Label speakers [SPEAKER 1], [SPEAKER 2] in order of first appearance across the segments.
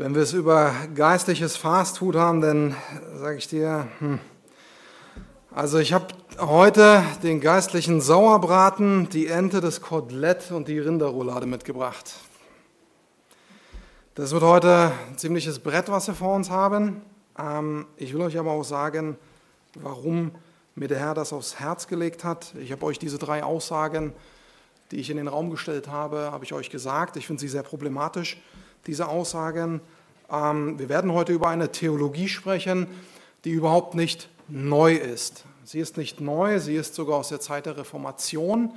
[SPEAKER 1] Wenn wir es über geistliches Fastfood haben, dann sage ich dir, hm. also ich habe heute den geistlichen Sauerbraten, die Ente, das Kotelett und die Rinderroulade mitgebracht. Das wird heute ein ziemliches Brett, was wir vor uns haben. Ähm, ich will euch aber auch sagen, warum mir der Herr das aufs Herz gelegt hat. Ich habe euch diese drei Aussagen, die ich in den Raum gestellt habe, habe ich euch gesagt. Ich finde sie sehr problematisch diese Aussagen. Ähm, wir werden heute über eine Theologie sprechen, die überhaupt nicht neu ist. Sie ist nicht neu, sie ist sogar aus der Zeit der Reformation.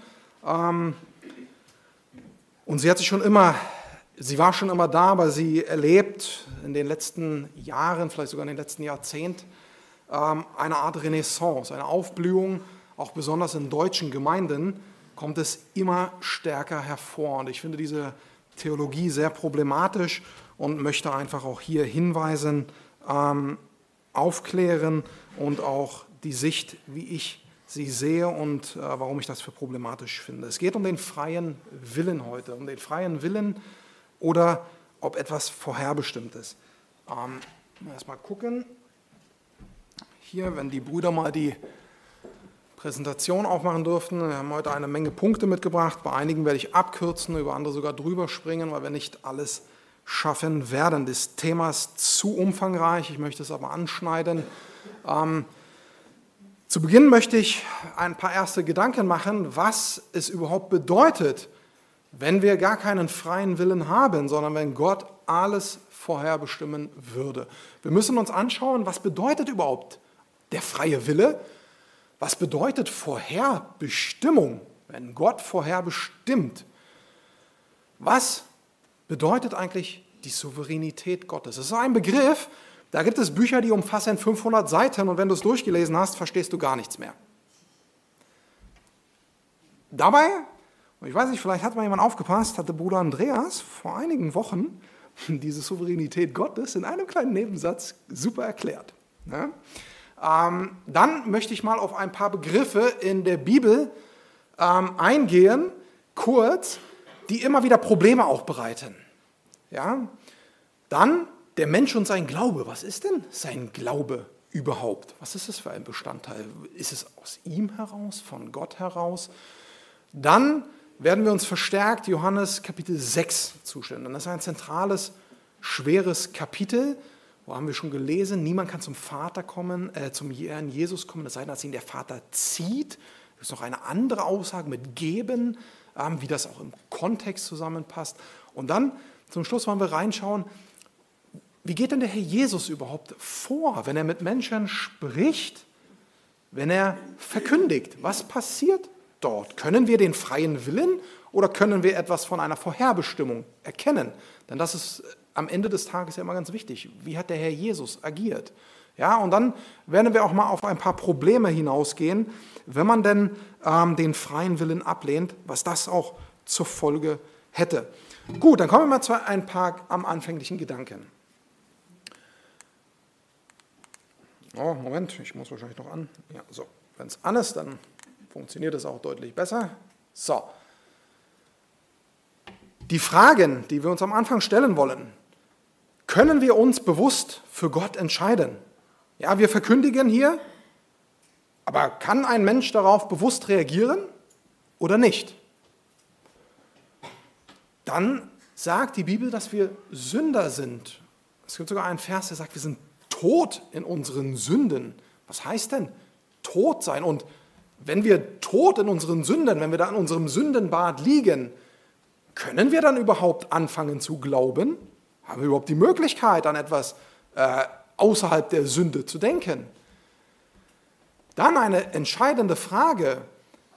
[SPEAKER 1] Ähm, und sie hat sich schon immer, sie war schon immer da, aber sie erlebt in den letzten Jahren, vielleicht sogar in den letzten Jahrzehnten, ähm, eine Art Renaissance, eine Aufblühung, auch besonders in deutschen Gemeinden kommt es immer stärker hervor. Und ich finde diese Theologie sehr problematisch und möchte einfach auch hier hinweisen, ähm, aufklären und auch die Sicht, wie ich sie sehe und äh, warum ich das für problematisch finde. Es geht um den freien Willen heute, um den freien Willen oder ob etwas vorherbestimmt ist. Ähm, Erstmal gucken. Hier, wenn die Brüder mal die Präsentation aufmachen durften. Wir haben heute eine Menge Punkte mitgebracht. Bei einigen werde ich abkürzen, über andere sogar drüber springen, weil wir nicht alles schaffen werden. Das Thema ist zu umfangreich, ich möchte es aber anschneiden. Ähm, zu Beginn möchte ich ein paar erste Gedanken machen, was es überhaupt bedeutet, wenn wir gar keinen freien Willen haben, sondern wenn Gott alles vorherbestimmen würde. Wir müssen uns anschauen, was bedeutet überhaupt der freie Wille was bedeutet Vorherbestimmung, wenn Gott vorherbestimmt? Was bedeutet eigentlich die Souveränität Gottes? Das ist ein Begriff, da gibt es Bücher, die umfassen 500 Seiten und wenn du es durchgelesen hast, verstehst du gar nichts mehr. Dabei, und ich weiß nicht, vielleicht hat mal jemand aufgepasst, hatte Bruder Andreas vor einigen Wochen diese Souveränität Gottes in einem kleinen Nebensatz super erklärt. Ja? Ähm, dann möchte ich mal auf ein paar Begriffe in der Bibel ähm, eingehen, kurz, die immer wieder Probleme auch bereiten. Ja? Dann der Mensch und sein Glaube. Was ist denn sein Glaube überhaupt? Was ist es für ein Bestandteil? Ist es aus ihm heraus, von Gott heraus? Dann werden wir uns verstärkt Johannes Kapitel 6 zustimmen. Das ist ein zentrales, schweres Kapitel haben wir schon gelesen? Niemand kann zum Vater kommen, äh, zum Herrn Jesus kommen, es sei denn, dass ihn der Vater zieht. Es ist noch eine andere Aussage mit geben, ähm, wie das auch im Kontext zusammenpasst. Und dann zum Schluss wollen wir reinschauen, wie geht denn der Herr Jesus überhaupt vor, wenn er mit Menschen spricht, wenn er verkündigt? Was passiert dort? Können wir den freien Willen oder können wir etwas von einer Vorherbestimmung erkennen? Denn das ist am Ende des Tages ja immer ganz wichtig. Wie hat der Herr Jesus agiert? Ja, und dann werden wir auch mal auf ein paar Probleme hinausgehen, wenn man denn ähm, den freien Willen ablehnt, was das auch zur Folge hätte. Gut, dann kommen wir mal zu ein paar am anfänglichen Gedanken. Oh, Moment, ich muss wahrscheinlich noch an. Ja, so. Wenn es an ist, dann funktioniert es auch deutlich besser. So. Die Fragen, die wir uns am Anfang stellen wollen, können wir uns bewusst für Gott entscheiden? Ja, wir verkündigen hier, aber kann ein Mensch darauf bewusst reagieren oder nicht? Dann sagt die Bibel, dass wir Sünder sind. Es gibt sogar einen Vers, der sagt, wir sind tot in unseren Sünden. Was heißt denn tot sein? Und wenn wir tot in unseren Sünden, wenn wir da in unserem Sündenbad liegen, können wir dann überhaupt anfangen zu glauben? Haben wir überhaupt die Möglichkeit, an etwas äh, außerhalb der Sünde zu denken? Dann eine entscheidende Frage,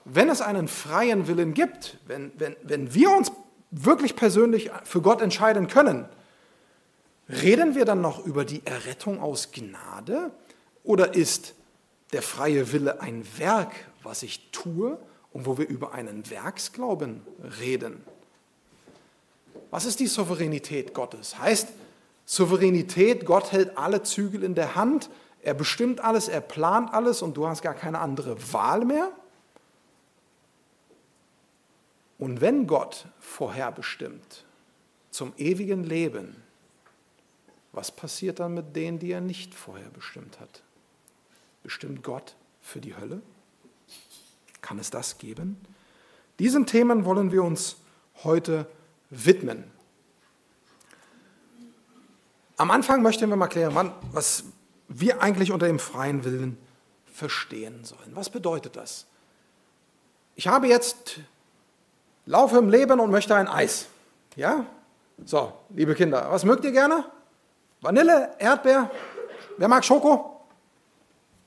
[SPEAKER 1] wenn es einen freien Willen gibt, wenn, wenn, wenn wir uns wirklich persönlich für Gott entscheiden können, reden wir dann noch über die Errettung aus Gnade oder ist der freie Wille ein Werk, was ich tue und wo wir über einen Werksglauben reden? Was ist die Souveränität Gottes? Heißt Souveränität, Gott hält alle Zügel in der Hand, er bestimmt alles, er plant alles und du hast gar keine andere Wahl mehr? Und wenn Gott vorherbestimmt zum ewigen Leben, was passiert dann mit denen, die er nicht vorher bestimmt hat? Bestimmt Gott für die Hölle? Kann es das geben? Diesen Themen wollen wir uns heute widmen. Am Anfang möchten wir mal klären, was wir eigentlich unter dem freien Willen verstehen sollen. Was bedeutet das? Ich habe jetzt, laufe im Leben und möchte ein Eis. Ja? So, liebe Kinder, was mögt ihr gerne? Vanille, Erdbeer? Wer mag Schoko?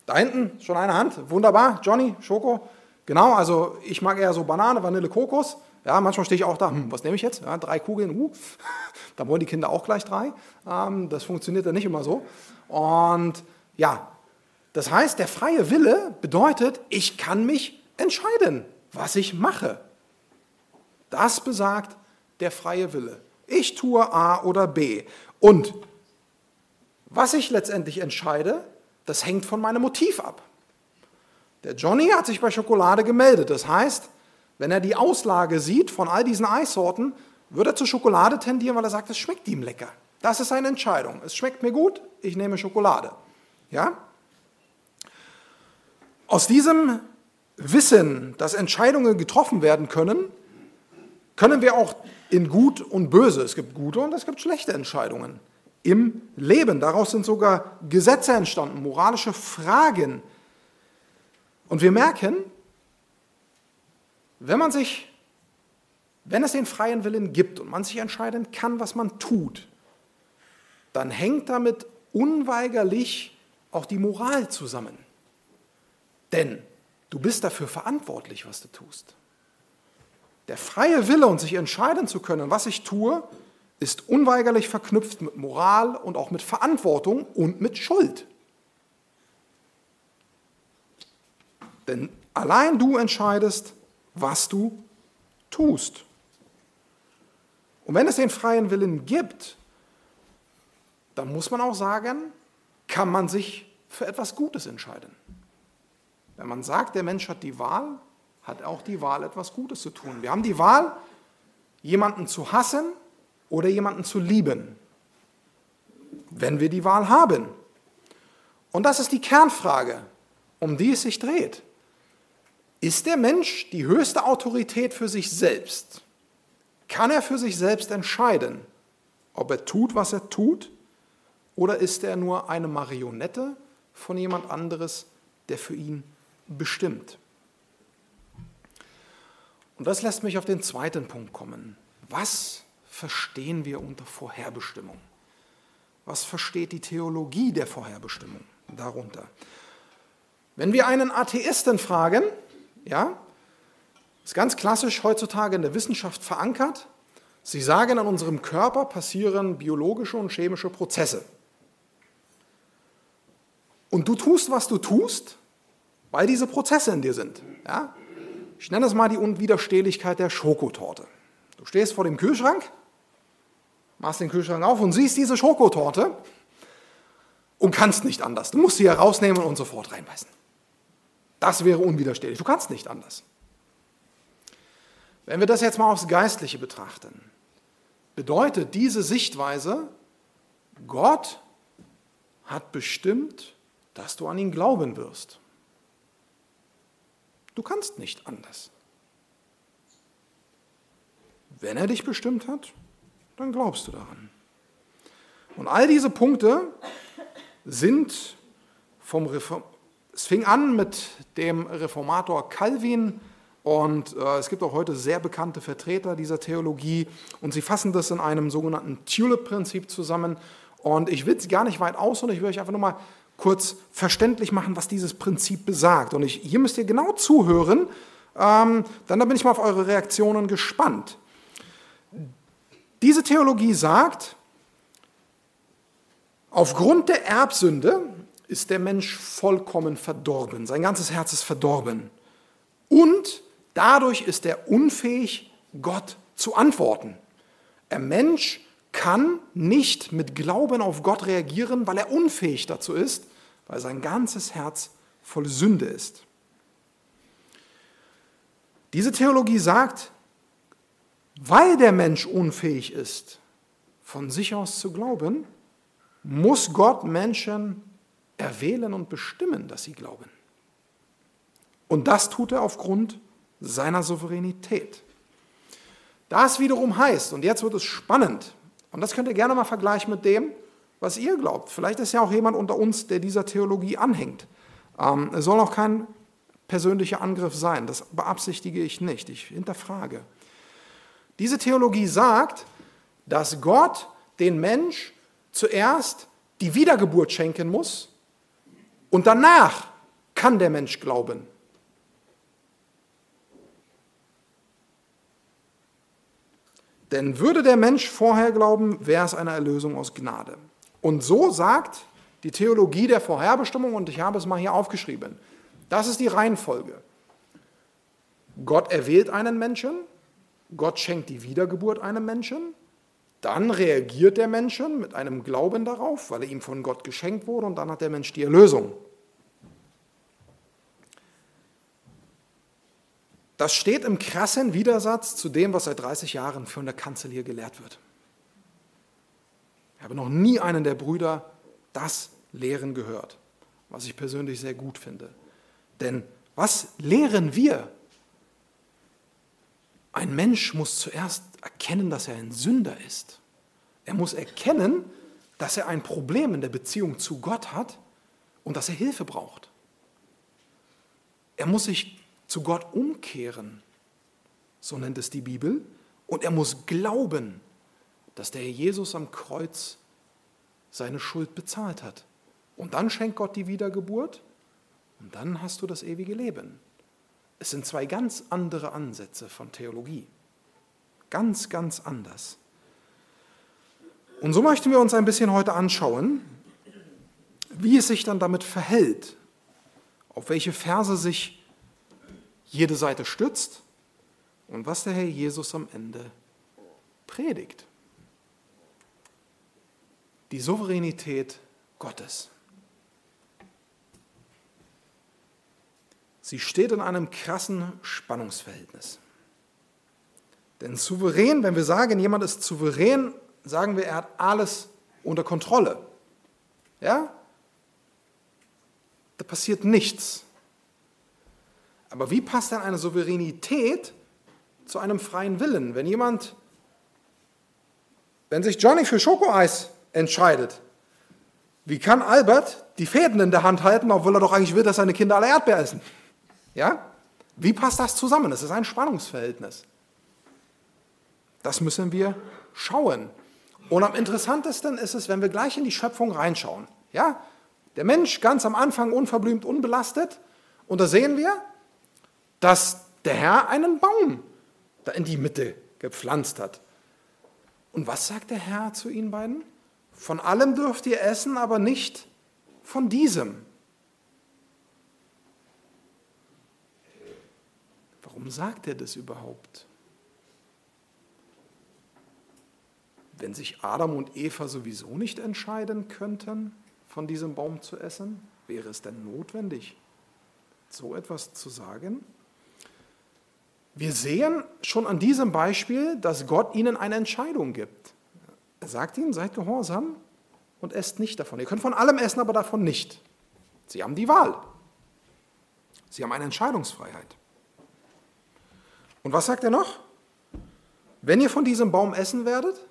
[SPEAKER 1] Da hinten schon eine Hand. Wunderbar. Johnny, Schoko. Genau, also ich mag eher so Banane, Vanille, Kokos. Ja, manchmal stehe ich auch da, hm, was nehme ich jetzt? Ja, drei Kugeln, uh, da wollen die Kinder auch gleich drei. Ähm, das funktioniert dann nicht immer so. Und ja, das heißt, der freie Wille bedeutet, ich kann mich entscheiden, was ich mache. Das besagt der freie Wille. Ich tue A oder B. Und was ich letztendlich entscheide, das hängt von meinem Motiv ab. Der Johnny hat sich bei Schokolade gemeldet. Das heißt, wenn er die Auslage sieht von all diesen Eissorten, würde er zur Schokolade tendieren, weil er sagt, es schmeckt ihm lecker. Das ist seine Entscheidung. Es schmeckt mir gut, ich nehme Schokolade. Ja? Aus diesem Wissen, dass Entscheidungen getroffen werden können, können wir auch in Gut und Böse, es gibt gute und es gibt schlechte Entscheidungen im Leben. Daraus sind sogar Gesetze entstanden, moralische Fragen. Und wir merken, wenn man sich, wenn es den freien Willen gibt und man sich entscheiden kann, was man tut, dann hängt damit unweigerlich auch die Moral zusammen. Denn du bist dafür verantwortlich, was du tust. Der freie Wille und sich entscheiden zu können, was ich tue, ist unweigerlich verknüpft mit Moral und auch mit Verantwortung und mit Schuld. Denn allein du entscheidest, was du tust. Und wenn es den freien Willen gibt, dann muss man auch sagen, kann man sich für etwas Gutes entscheiden. Wenn man sagt, der Mensch hat die Wahl, hat auch die Wahl, etwas Gutes zu tun. Wir haben die Wahl, jemanden zu hassen oder jemanden zu lieben, wenn wir die Wahl haben. Und das ist die Kernfrage, um die es sich dreht. Ist der Mensch die höchste Autorität für sich selbst? Kann er für sich selbst entscheiden, ob er tut, was er tut, oder ist er nur eine Marionette von jemand anderes, der für ihn bestimmt? Und das lässt mich auf den zweiten Punkt kommen. Was verstehen wir unter Vorherbestimmung? Was versteht die Theologie der Vorherbestimmung darunter? Wenn wir einen Atheisten fragen, ja, ist ganz klassisch heutzutage in der Wissenschaft verankert, sie sagen, an unserem Körper passieren biologische und chemische Prozesse. Und du tust, was du tust, weil diese Prozesse in dir sind. Ja? Ich nenne es mal die Unwiderstehlichkeit der Schokotorte. Du stehst vor dem Kühlschrank, machst den Kühlschrank auf und siehst diese Schokotorte und kannst nicht anders. Du musst sie herausnehmen und sofort reinbeißen. Das wäre unwiderstehlich. Du kannst nicht anders. Wenn wir das jetzt mal aufs Geistliche betrachten, bedeutet diese Sichtweise, Gott hat bestimmt, dass du an ihn glauben wirst. Du kannst nicht anders. Wenn er dich bestimmt hat, dann glaubst du daran. Und all diese Punkte sind vom Reform es fing an mit dem Reformator Calvin und äh, es gibt auch heute sehr bekannte Vertreter dieser Theologie und sie fassen das in einem sogenannten Tulip-Prinzip zusammen. Und ich will es gar nicht weit aus, sondern ich will euch einfach nur mal kurz verständlich machen, was dieses Prinzip besagt. Und ich, hier müsst ihr genau zuhören, ähm, dann da bin ich mal auf eure Reaktionen gespannt. Diese Theologie sagt, aufgrund der Erbsünde ist der Mensch vollkommen verdorben. Sein ganzes Herz ist verdorben. Und dadurch ist er unfähig, Gott zu antworten. Der Mensch kann nicht mit Glauben auf Gott reagieren, weil er unfähig dazu ist, weil sein ganzes Herz voll Sünde ist. Diese Theologie sagt, weil der Mensch unfähig ist, von sich aus zu glauben, muss Gott Menschen erwählen und bestimmen, dass sie glauben. Und das tut er aufgrund seiner Souveränität. Das wiederum heißt, und jetzt wird es spannend, und das könnt ihr gerne mal vergleichen mit dem, was ihr glaubt. Vielleicht ist ja auch jemand unter uns, der dieser Theologie anhängt. Ähm, es soll auch kein persönlicher Angriff sein, das beabsichtige ich nicht, ich hinterfrage. Diese Theologie sagt, dass Gott den Mensch zuerst die Wiedergeburt schenken muss und danach kann der Mensch glauben. Denn würde der Mensch vorher glauben, wäre es eine Erlösung aus Gnade. Und so sagt die Theologie der Vorherbestimmung, und ich habe es mal hier aufgeschrieben, das ist die Reihenfolge. Gott erwählt einen Menschen, Gott schenkt die Wiedergeburt einem Menschen, dann reagiert der Mensch mit einem Glauben darauf, weil er ihm von Gott geschenkt wurde, und dann hat der Mensch die Erlösung. Das steht im krassen Widersatz zu dem, was seit 30 Jahren von der Kanzel hier gelehrt wird. Ich habe noch nie einen der Brüder das lehren gehört, was ich persönlich sehr gut finde. Denn was lehren wir? Ein Mensch muss zuerst erkennen, dass er ein Sünder ist. Er muss erkennen, dass er ein Problem in der Beziehung zu Gott hat und dass er Hilfe braucht. Er muss sich zu Gott umkehren, so nennt es die Bibel, und er muss glauben, dass der Jesus am Kreuz seine Schuld bezahlt hat. Und dann schenkt Gott die Wiedergeburt und dann hast du das ewige Leben. Es sind zwei ganz andere Ansätze von Theologie. Ganz, ganz anders. Und so möchten wir uns ein bisschen heute anschauen, wie es sich dann damit verhält, auf welche Verse sich jede Seite stützt und was der Herr Jesus am Ende predigt. Die Souveränität Gottes. Sie steht in einem krassen Spannungsverhältnis. Denn souverän, wenn wir sagen, jemand ist souverän, sagen wir, er hat alles unter Kontrolle. Ja? Da passiert nichts. Aber wie passt denn eine Souveränität zu einem freien Willen? Wenn jemand, wenn sich Johnny für Schokoeis entscheidet, wie kann Albert die Fäden in der Hand halten, obwohl er doch eigentlich will, dass seine Kinder alle Erdbeer essen? Ja? Wie passt das zusammen? Es ist ein Spannungsverhältnis. Das müssen wir schauen. Und am interessantesten ist es, wenn wir gleich in die Schöpfung reinschauen. Ja? Der Mensch ganz am Anfang unverblümt, unbelastet. Und da sehen wir, dass der Herr einen Baum da in die Mitte gepflanzt hat. Und was sagt der Herr zu ihnen beiden? Von allem dürft ihr essen, aber nicht von diesem. Warum sagt er das überhaupt? Wenn sich Adam und Eva sowieso nicht entscheiden könnten, von diesem Baum zu essen, wäre es denn notwendig, so etwas zu sagen? Wir sehen schon an diesem Beispiel, dass Gott ihnen eine Entscheidung gibt. Er sagt ihnen, seid gehorsam und esst nicht davon. Ihr könnt von allem essen, aber davon nicht. Sie haben die Wahl. Sie haben eine Entscheidungsfreiheit. Und was sagt er noch? Wenn ihr von diesem Baum essen werdet,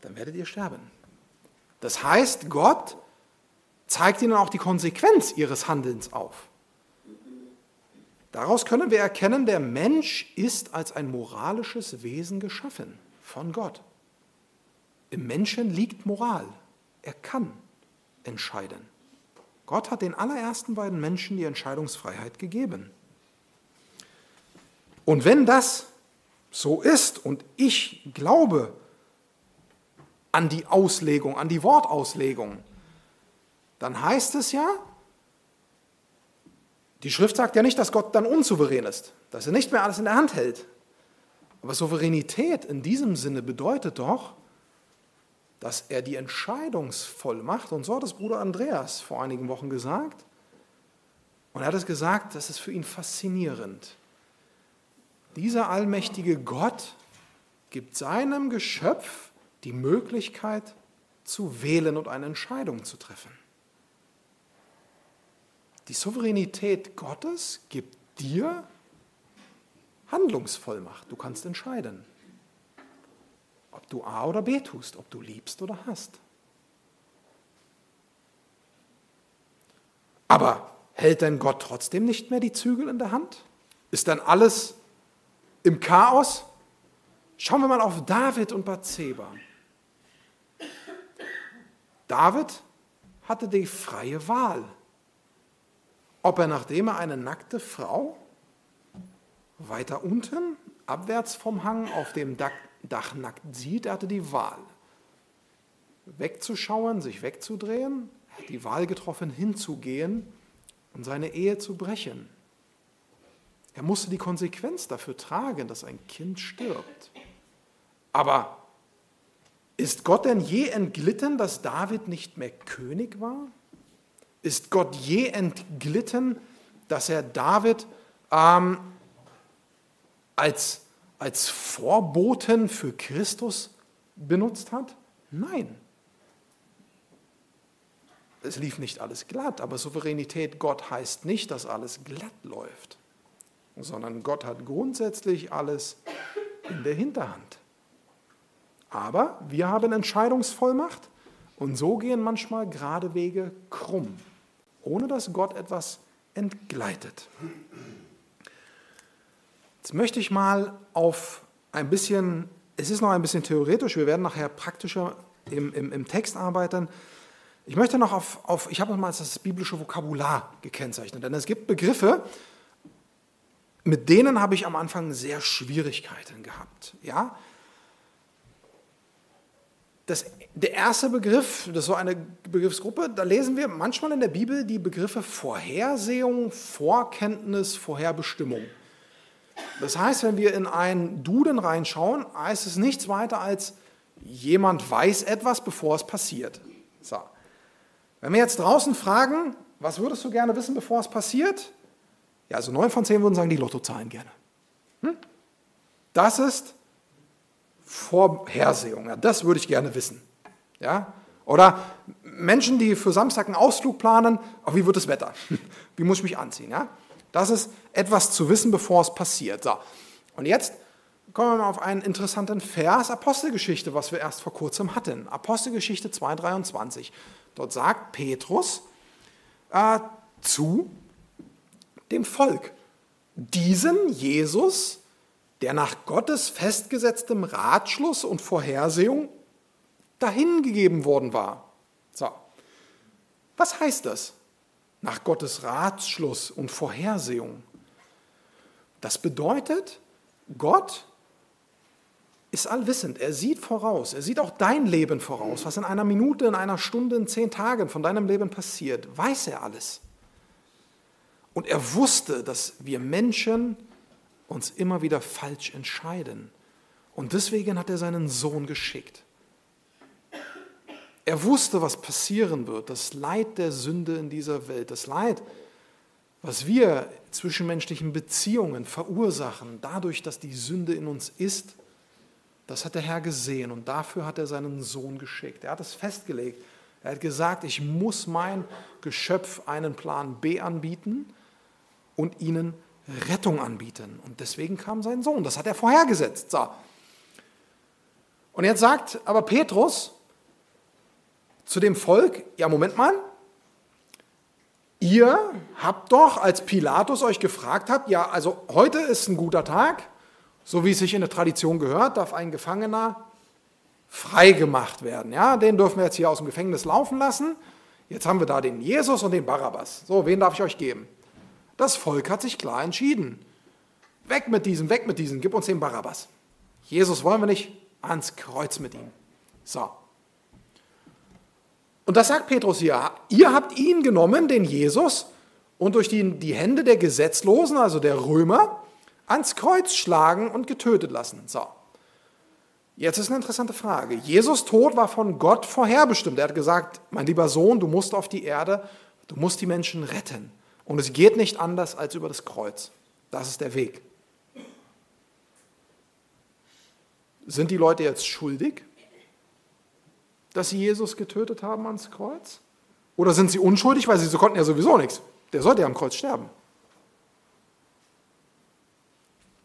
[SPEAKER 1] dann werdet ihr sterben. Das heißt, Gott zeigt ihnen auch die Konsequenz ihres Handelns auf. Daraus können wir erkennen, der Mensch ist als ein moralisches Wesen geschaffen von Gott. Im Menschen liegt Moral. Er kann entscheiden. Gott hat den allerersten beiden Menschen die Entscheidungsfreiheit gegeben. Und wenn das so ist und ich glaube an die Auslegung, an die Wortauslegung, dann heißt es ja, die Schrift sagt ja nicht, dass Gott dann unsouverän ist, dass er nicht mehr alles in der Hand hält. Aber Souveränität in diesem Sinne bedeutet doch, dass er die Entscheidungsvollmacht, und so hat es Bruder Andreas vor einigen Wochen gesagt, und er hat es gesagt, das ist für ihn faszinierend. Dieser allmächtige Gott gibt seinem Geschöpf die Möglichkeit zu wählen und eine Entscheidung zu treffen. Die Souveränität Gottes gibt dir Handlungsvollmacht. Du kannst entscheiden, ob du A oder B tust, ob du liebst oder hast. Aber hält denn Gott trotzdem nicht mehr die Zügel in der Hand? Ist dann alles im Chaos? Schauen wir mal auf David und Bathseba. David hatte die freie Wahl, ob er, nachdem er eine nackte Frau weiter unten, abwärts vom Hang auf dem Dach nackt sieht, er hatte die Wahl, wegzuschauen, sich wegzudrehen, er hat die Wahl getroffen, hinzugehen und seine Ehe zu brechen. Er musste die Konsequenz dafür tragen, dass ein Kind stirbt. Aber ist Gott denn je entglitten, dass David nicht mehr König war? Ist Gott je entglitten, dass er David ähm, als, als Vorboten für Christus benutzt hat? Nein. Es lief nicht alles glatt, aber Souveränität Gott heißt nicht, dass alles glatt läuft, sondern Gott hat grundsätzlich alles in der Hinterhand. Aber wir haben Entscheidungsvollmacht und so gehen manchmal gerade Wege krumm, ohne dass Gott etwas entgleitet. Jetzt möchte ich mal auf ein bisschen, es ist noch ein bisschen theoretisch, wir werden nachher praktischer im, im, im Text arbeiten. Ich möchte noch auf, auf ich habe mal das biblische Vokabular gekennzeichnet, denn es gibt Begriffe, mit denen habe ich am Anfang sehr Schwierigkeiten gehabt. Ja? Das, der erste Begriff, das ist so eine Begriffsgruppe, da lesen wir manchmal in der Bibel die Begriffe Vorhersehung, Vorkenntnis, Vorherbestimmung. Das heißt, wenn wir in einen Duden reinschauen, heißt es nichts weiter als, jemand weiß etwas, bevor es passiert. So. Wenn wir jetzt draußen fragen, was würdest du gerne wissen, bevor es passiert? Ja, also neun von zehn würden sagen, die Lottozahlen gerne. Hm? Das ist Vorhersehung. Ja, das würde ich gerne wissen. Ja? Oder Menschen, die für Samstag einen Ausflug planen, oh, wie wird das Wetter? Wie muss ich mich anziehen? Ja? Das ist etwas zu wissen, bevor es passiert. So. Und jetzt kommen wir mal auf einen interessanten Vers, Apostelgeschichte, was wir erst vor kurzem hatten. Apostelgeschichte 2,23. Dort sagt Petrus äh, zu dem Volk, diesen Jesus, der nach Gottes festgesetztem Ratschluss und Vorhersehung dahingegeben worden war. So. Was heißt das? Nach Gottes Ratschluss und Vorhersehung. Das bedeutet, Gott ist allwissend. Er sieht voraus. Er sieht auch dein Leben voraus. Was in einer Minute, in einer Stunde, in zehn Tagen von deinem Leben passiert, weiß er alles. Und er wusste, dass wir Menschen uns immer wieder falsch entscheiden. Und deswegen hat er seinen Sohn geschickt. Er wusste, was passieren wird, das Leid der Sünde in dieser Welt, das Leid, was wir zwischenmenschlichen Beziehungen verursachen, dadurch, dass die Sünde in uns ist, das hat der Herr gesehen und dafür hat er seinen Sohn geschickt. Er hat es festgelegt. Er hat gesagt, ich muss mein Geschöpf einen Plan B anbieten und ihnen Rettung anbieten. Und deswegen kam sein Sohn. Das hat er vorhergesetzt. So. Und jetzt sagt aber Petrus zu dem Volk, ja Moment mal, ihr habt doch, als Pilatus euch gefragt hat, ja, also heute ist ein guter Tag, so wie es sich in der Tradition gehört, darf ein Gefangener freigemacht werden. Ja, den dürfen wir jetzt hier aus dem Gefängnis laufen lassen. Jetzt haben wir da den Jesus und den Barabbas. So, wen darf ich euch geben? Das Volk hat sich klar entschieden. Weg mit diesem, weg mit diesem, gib uns den Barabbas. Jesus wollen wir nicht, ans Kreuz mit ihm. So. Und das sagt Petrus hier. Ihr habt ihn genommen, den Jesus, und durch die, die Hände der Gesetzlosen, also der Römer, ans Kreuz schlagen und getötet lassen. So. Jetzt ist eine interessante Frage. Jesus Tod war von Gott vorherbestimmt. Er hat gesagt, mein lieber Sohn, du musst auf die Erde, du musst die Menschen retten. Und es geht nicht anders als über das Kreuz. Das ist der Weg. Sind die Leute jetzt schuldig? dass sie Jesus getötet haben ans Kreuz? Oder sind sie unschuldig, weil sie konnten ja sowieso nichts? Der sollte ja am Kreuz sterben.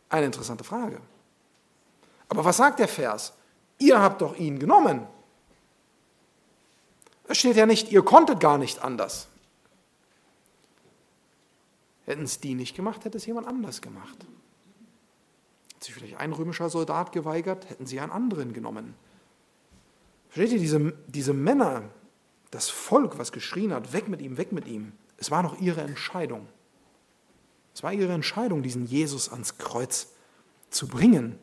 [SPEAKER 1] Eine interessante Frage. Aber was sagt der Vers? Ihr habt doch ihn genommen. Es steht ja nicht, ihr konntet gar nicht anders. Hätten es die nicht gemacht, hätte es jemand anders gemacht. Hätte sich vielleicht ein römischer Soldat geweigert, hätten sie einen anderen genommen. Versteht ihr, diese, diese Männer, das Volk, was geschrien hat, weg mit ihm, weg mit ihm, es war noch ihre Entscheidung. Es war ihre Entscheidung, diesen Jesus ans Kreuz zu bringen.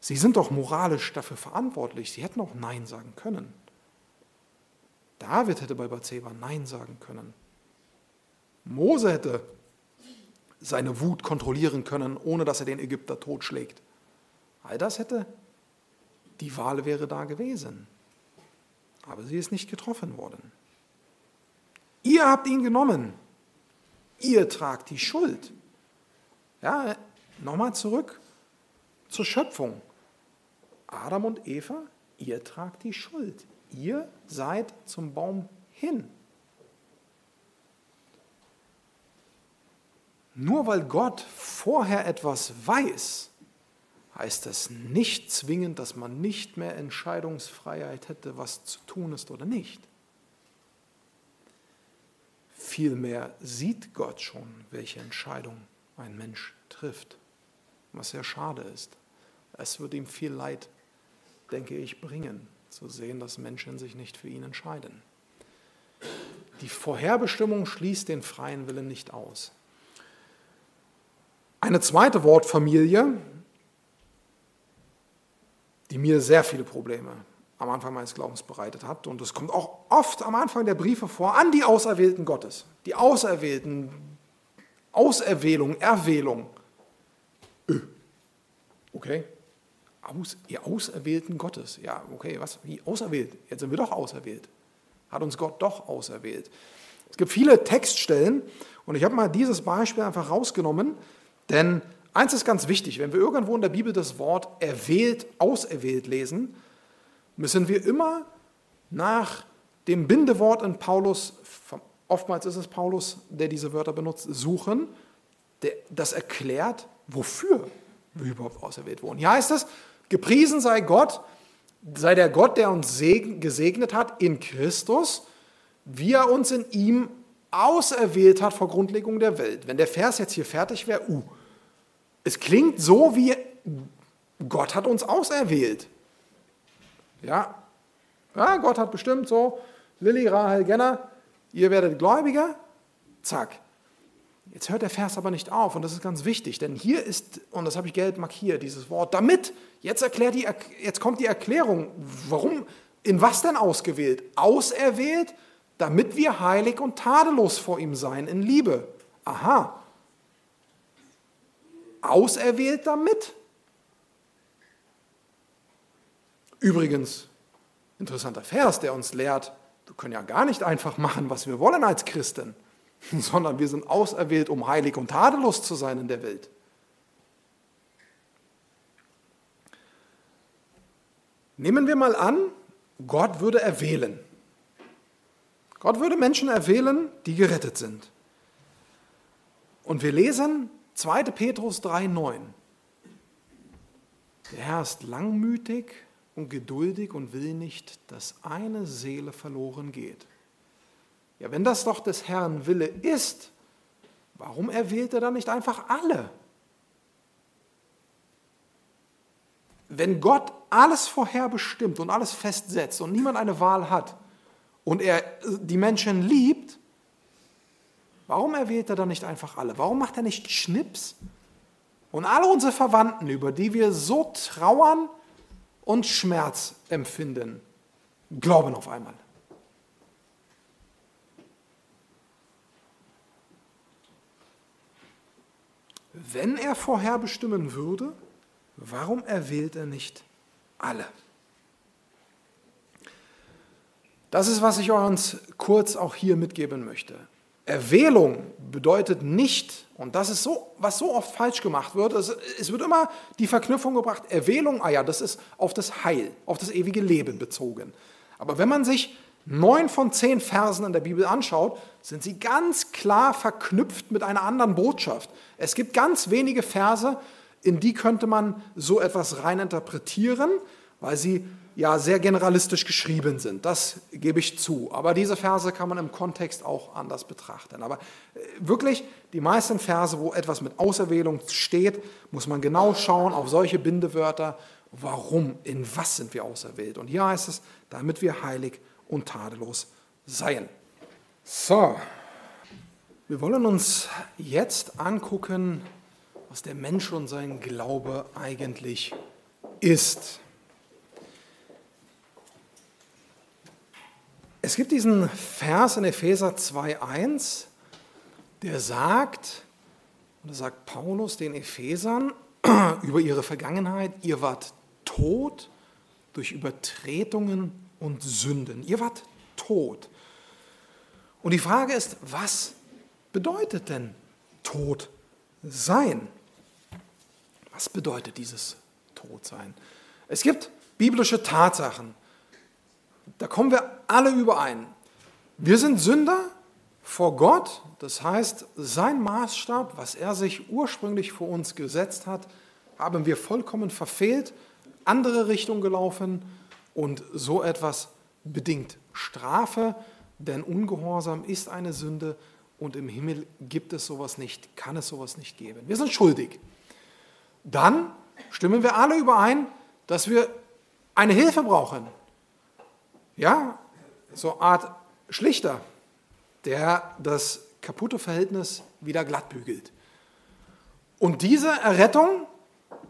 [SPEAKER 1] Sie sind doch moralisch dafür verantwortlich. Sie hätten auch Nein sagen können. David hätte bei Bathseba Nein sagen können. Mose hätte seine Wut kontrollieren können, ohne dass er den Ägypter totschlägt. All das hätte, die Wahl wäre da gewesen. Aber sie ist nicht getroffen worden. Ihr habt ihn genommen. Ihr tragt die Schuld. Ja, nochmal zurück zur Schöpfung. Adam und Eva, ihr tragt die Schuld. Ihr seid zum Baum hin. Nur weil Gott vorher etwas weiß, heißt das nicht zwingend, dass man nicht mehr Entscheidungsfreiheit hätte, was zu tun ist oder nicht. Vielmehr sieht Gott schon, welche Entscheidung ein Mensch trifft, was sehr schade ist. Es wird ihm viel Leid, denke ich, bringen, zu sehen, dass Menschen sich nicht für ihn entscheiden. Die Vorherbestimmung schließt den freien Willen nicht aus. Eine zweite Wortfamilie, die mir sehr viele Probleme am Anfang meines Glaubens bereitet hat, und es kommt auch oft am Anfang der Briefe vor, an die Auserwählten Gottes. Die Auserwählten, Auserwählung, Erwählung. Okay, Aus, ihr Auserwählten Gottes. Ja, okay, was? Wie auserwählt? Jetzt sind wir doch auserwählt. Hat uns Gott doch auserwählt. Es gibt viele Textstellen und ich habe mal dieses Beispiel einfach rausgenommen, denn eins ist ganz wichtig, wenn wir irgendwo in der Bibel das Wort erwählt, auserwählt lesen, müssen wir immer nach dem Bindewort in Paulus, oftmals ist es Paulus, der diese Wörter benutzt, suchen, das erklärt, wofür wir überhaupt auserwählt wurden. Hier heißt es, gepriesen sei Gott, sei der Gott, der uns gesegnet hat in Christus, wie er uns in ihm auserwählt hat vor Grundlegung der Welt. Wenn der Vers jetzt hier fertig wäre, uh, es klingt so wie Gott hat uns auserwählt. Ja, ja Gott hat bestimmt so, Lilly, Rahel, Genner, ihr werdet Gläubiger, zack. Jetzt hört der Vers aber nicht auf und das ist ganz wichtig, denn hier ist, und das habe ich gelb markiert, dieses Wort, damit, jetzt, erklärt die, jetzt kommt die Erklärung, warum, in was denn ausgewählt? Auserwählt, damit wir heilig und tadellos vor ihm sein in Liebe. Aha. Auserwählt damit. Übrigens, interessanter Vers, der uns lehrt, wir können ja gar nicht einfach machen, was wir wollen als Christen, sondern wir sind auserwählt, um heilig und tadellos zu sein in der Welt. Nehmen wir mal an, Gott würde erwählen. Gott würde Menschen erwählen, die gerettet sind. Und wir lesen 2. Petrus 3,9. Der Herr ist langmütig und geduldig und will nicht, dass eine Seele verloren geht. Ja, wenn das doch des Herrn Wille ist, warum erwählt er dann nicht einfach alle? Wenn Gott alles vorherbestimmt und alles festsetzt und niemand eine Wahl hat, und er die Menschen liebt, warum erwählt er dann nicht einfach alle? Warum macht er nicht Schnips und alle unsere Verwandten, über die wir so trauern und Schmerz empfinden, glauben auf einmal? Wenn er vorherbestimmen würde, warum erwählt er nicht alle? Das ist, was ich uns kurz auch hier mitgeben möchte. Erwählung bedeutet nicht, und das ist so, was so oft falsch gemacht wird, es, es wird immer die Verknüpfung gebracht, Erwählung, ah ja, das ist auf das Heil, auf das ewige Leben bezogen. Aber wenn man sich neun von zehn Versen in der Bibel anschaut, sind sie ganz klar verknüpft mit einer anderen Botschaft. Es gibt ganz wenige Verse, in die könnte man so etwas rein interpretieren, weil sie ja sehr generalistisch geschrieben sind. Das gebe ich zu. Aber diese Verse kann man im Kontext auch anders betrachten. Aber äh, wirklich, die meisten Verse, wo etwas mit Auserwählung steht, muss man genau schauen auf solche Bindewörter. Warum, in was sind wir auserwählt? Und hier heißt es, damit wir heilig und tadellos seien. So, wir wollen uns jetzt angucken, was der Mensch und sein Glaube eigentlich ist. Es gibt diesen Vers in Epheser 2.1, der sagt, und da sagt Paulus den Ephesern über ihre Vergangenheit, ihr wart tot durch Übertretungen und Sünden. Ihr wart tot. Und die Frage ist, was bedeutet denn tot sein? Was bedeutet dieses Todsein? Es gibt biblische Tatsachen da kommen wir alle überein. Wir sind Sünder vor Gott, das heißt, sein Maßstab, was er sich ursprünglich vor uns gesetzt hat, haben wir vollkommen verfehlt, andere Richtung gelaufen und so etwas bedingt Strafe, denn Ungehorsam ist eine Sünde und im Himmel gibt es sowas nicht, kann es sowas nicht geben. Wir sind schuldig. Dann stimmen wir alle überein, dass wir eine Hilfe brauchen, ja, so eine Art Schlichter, der das kaputte Verhältnis wieder glatt bügelt. Und diese Errettung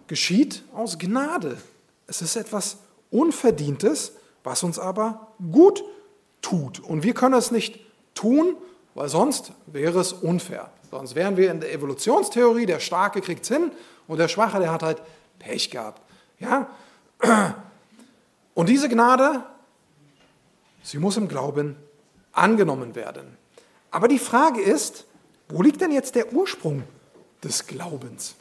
[SPEAKER 1] geschieht aus Gnade. Es ist etwas Unverdientes, was uns aber gut tut. Und wir können es nicht tun, weil sonst wäre es unfair. Sonst wären wir in der Evolutionstheorie, der Starke kriegt es hin und der Schwache, der hat halt Pech gehabt. Ja? Und diese Gnade Sie muss im Glauben angenommen werden. Aber die Frage ist, wo liegt denn jetzt der Ursprung des Glaubens?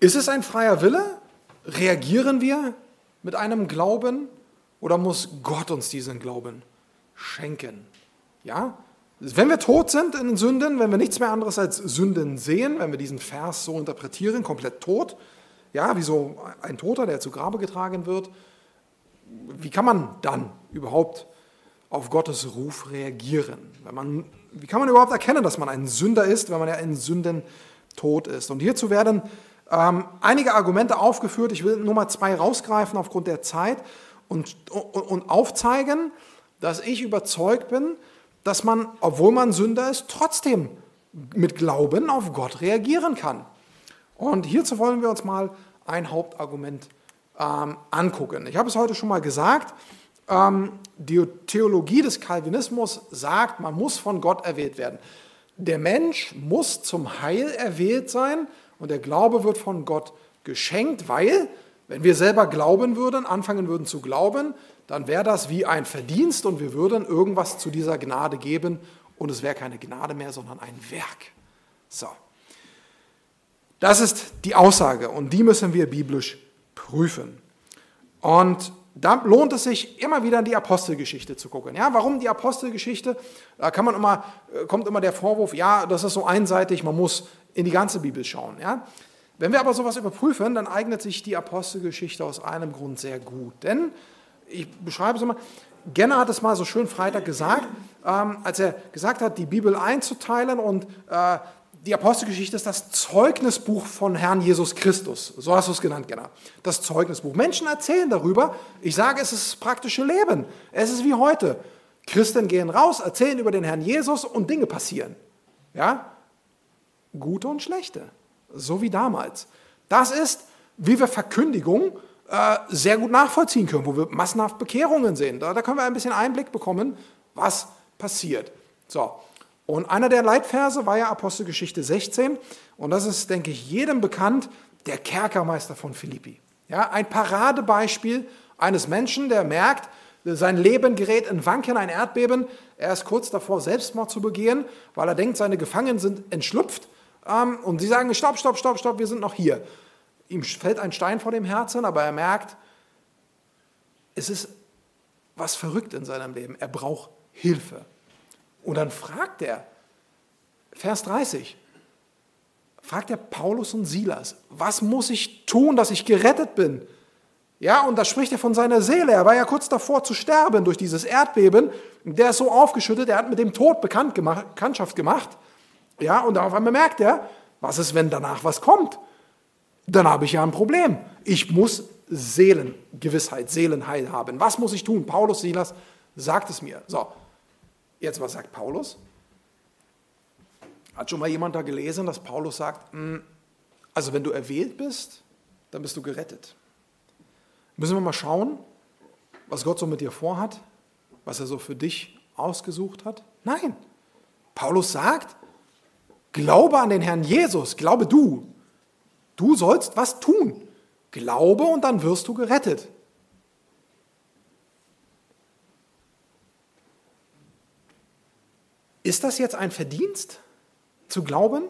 [SPEAKER 1] Ist es ein freier Wille? Reagieren wir mit einem Glauben oder muss Gott uns diesen Glauben schenken? Ja? Wenn wir tot sind in Sünden, wenn wir nichts mehr anderes als Sünden sehen, wenn wir diesen Vers so interpretieren, komplett tot, ja, wie so ein Toter, der zu Grabe getragen wird, wie kann man dann überhaupt auf Gottes Ruf reagieren? Man, wie kann man überhaupt erkennen, dass man ein Sünder ist, wenn man ja in Sünden tot ist? Und hierzu werden ähm, einige Argumente aufgeführt. Ich will nur mal zwei rausgreifen aufgrund der Zeit und, und, und aufzeigen, dass ich überzeugt bin, dass man, obwohl man Sünder ist, trotzdem mit Glauben auf Gott reagieren kann. Und hierzu wollen wir uns mal ein Hauptargument ähm, angucken. Ich habe es heute schon mal gesagt, ähm, die Theologie des Calvinismus sagt, man muss von Gott erwählt werden. Der Mensch muss zum Heil erwählt sein und der Glaube wird von Gott geschenkt, weil, wenn wir selber glauben würden, anfangen würden zu glauben, dann wäre das wie ein Verdienst und wir würden irgendwas zu dieser Gnade geben und es wäre keine Gnade mehr, sondern ein Werk. So. Das ist die Aussage und die müssen wir biblisch prüfen. Und da lohnt es sich immer wieder in die Apostelgeschichte zu gucken. Ja, warum die Apostelgeschichte? Da kann man immer, äh, kommt immer der Vorwurf, ja, das ist so einseitig, man muss in die ganze Bibel schauen. Ja? Wenn wir aber sowas überprüfen, dann eignet sich die Apostelgeschichte aus einem Grund sehr gut. Denn, ich beschreibe es immer, Genner hat es mal so schön Freitag gesagt, ähm, als er gesagt hat, die Bibel einzuteilen und äh, die Apostelgeschichte ist das Zeugnisbuch von Herrn Jesus Christus. So hast du es genannt, genau. Das Zeugnisbuch. Menschen erzählen darüber. Ich sage, es ist das praktische Leben. Es ist wie heute. Christen gehen raus, erzählen über den Herrn Jesus und Dinge passieren. Ja? Gute und schlechte. So wie damals. Das ist, wie wir Verkündigung äh, sehr gut nachvollziehen können, wo wir massenhaft Bekehrungen sehen. Da, da können wir ein bisschen Einblick bekommen, was passiert. So, und einer der Leitverse war ja Apostelgeschichte 16. Und das ist, denke ich, jedem bekannt, der Kerkermeister von Philippi. Ja, ein Paradebeispiel eines Menschen, der merkt, sein Leben gerät in Wanken, ein Erdbeben. Er ist kurz davor, Selbstmord zu begehen, weil er denkt, seine Gefangenen sind entschlüpft. Ähm, und sie sagen, stopp, stopp, stopp, stopp, wir sind noch hier. Ihm fällt ein Stein vor dem Herzen, aber er merkt, es ist was verrückt in seinem Leben. Er braucht Hilfe. Und dann fragt er, Vers 30, fragt er Paulus und Silas, was muss ich tun, dass ich gerettet bin? Ja, und da spricht er von seiner Seele. Er war ja kurz davor zu sterben durch dieses Erdbeben. Der ist so aufgeschüttet, er hat mit dem Tod bekannt gemacht, Bekanntschaft gemacht. Ja, und auf einmal merkt er, was ist, wenn danach was kommt? Dann habe ich ja ein Problem. Ich muss Seelengewissheit, Seelenheil haben. Was muss ich tun? Paulus, Silas, sagt es mir. So, jetzt was sagt Paulus? Hat schon mal jemand da gelesen, dass Paulus sagt, hm, also wenn du erwählt bist, dann bist du gerettet. Müssen wir mal schauen, was Gott so mit dir vorhat, was er so für dich ausgesucht hat? Nein. Paulus sagt, glaube an den Herrn Jesus, glaube du. Du sollst was tun. Glaube und dann wirst du gerettet. Ist das jetzt ein Verdienst, zu glauben?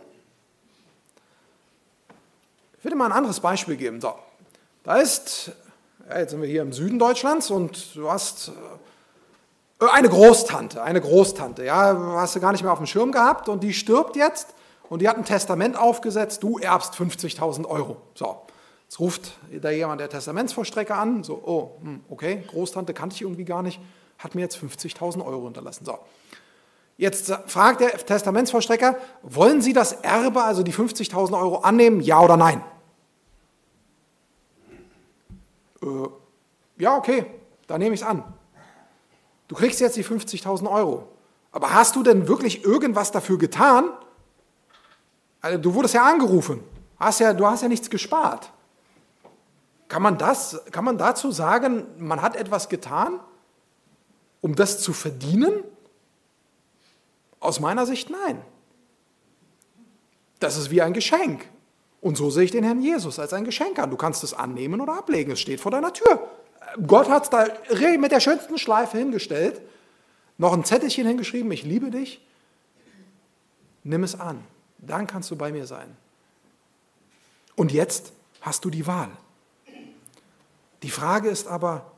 [SPEAKER 1] Ich würde mal ein anderes Beispiel geben. So, da ist ja, jetzt sind wir hier im Süden Deutschlands und du hast äh, eine Großtante, eine Großtante, ja, hast du gar nicht mehr auf dem Schirm gehabt und die stirbt jetzt und die hat ein Testament aufgesetzt, du erbst 50.000 Euro. So, jetzt ruft da jemand der Testamentsvollstrecker an, so, oh, hm, okay, Großtante kannte ich irgendwie gar nicht, hat mir jetzt 50.000 Euro hinterlassen. So, Jetzt fragt der Testamentsvollstrecker, wollen Sie das Erbe, also die 50.000 Euro, annehmen, ja oder nein? äh, ja, okay, da nehme ich es an. Du kriegst jetzt die 50.000 Euro. Aber hast du denn wirklich irgendwas dafür getan? Also, du wurdest ja angerufen. Hast ja, du hast ja nichts gespart. Kann man, das, kann man dazu sagen, man hat etwas getan, um das zu verdienen? Aus meiner Sicht nein. Das ist wie ein Geschenk. Und so sehe ich den Herrn Jesus als ein Geschenk an. Du kannst es annehmen oder ablegen. Es steht vor deiner Tür. Gott hat es da mit der schönsten Schleife hingestellt, noch ein Zettelchen hingeschrieben, ich liebe dich. Nimm es an. Dann kannst du bei mir sein. Und jetzt hast du die Wahl. Die Frage ist aber,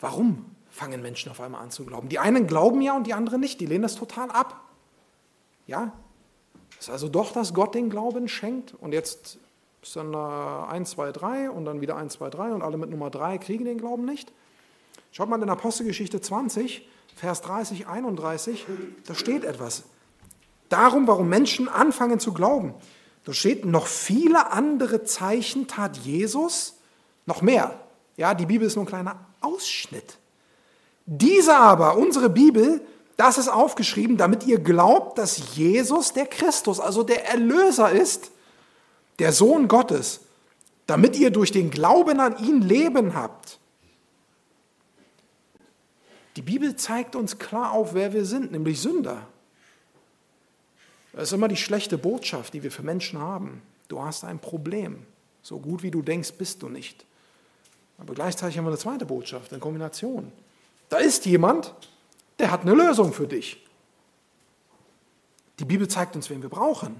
[SPEAKER 1] warum fangen Menschen auf einmal an zu glauben? Die einen glauben ja und die anderen nicht. Die lehnen das total ab. Ja, ist also doch, dass Gott den Glauben schenkt und jetzt ist dann 1, 2, 3 und dann wieder 1, 2, 3 und alle mit Nummer 3 kriegen den Glauben nicht. Schaut mal in Apostelgeschichte 20, Vers 30, 31, da steht etwas. Darum, warum Menschen anfangen zu glauben. Da steht, noch viele andere Zeichen tat Jesus, noch mehr. Ja, die Bibel ist nur ein kleiner Ausschnitt. Diese aber, unsere Bibel, das ist aufgeschrieben, damit ihr glaubt, dass Jesus der Christus, also der Erlöser ist, der Sohn Gottes, damit ihr durch den Glauben an ihn Leben habt. Die Bibel zeigt uns klar auf, wer wir sind, nämlich Sünder. Das ist immer die schlechte Botschaft, die wir für Menschen haben. Du hast ein Problem. So gut wie du denkst, bist du nicht. Aber gleichzeitig haben wir eine zweite Botschaft, eine Kombination. Da ist jemand, der hat eine Lösung für dich. Die Bibel zeigt uns, wen wir brauchen.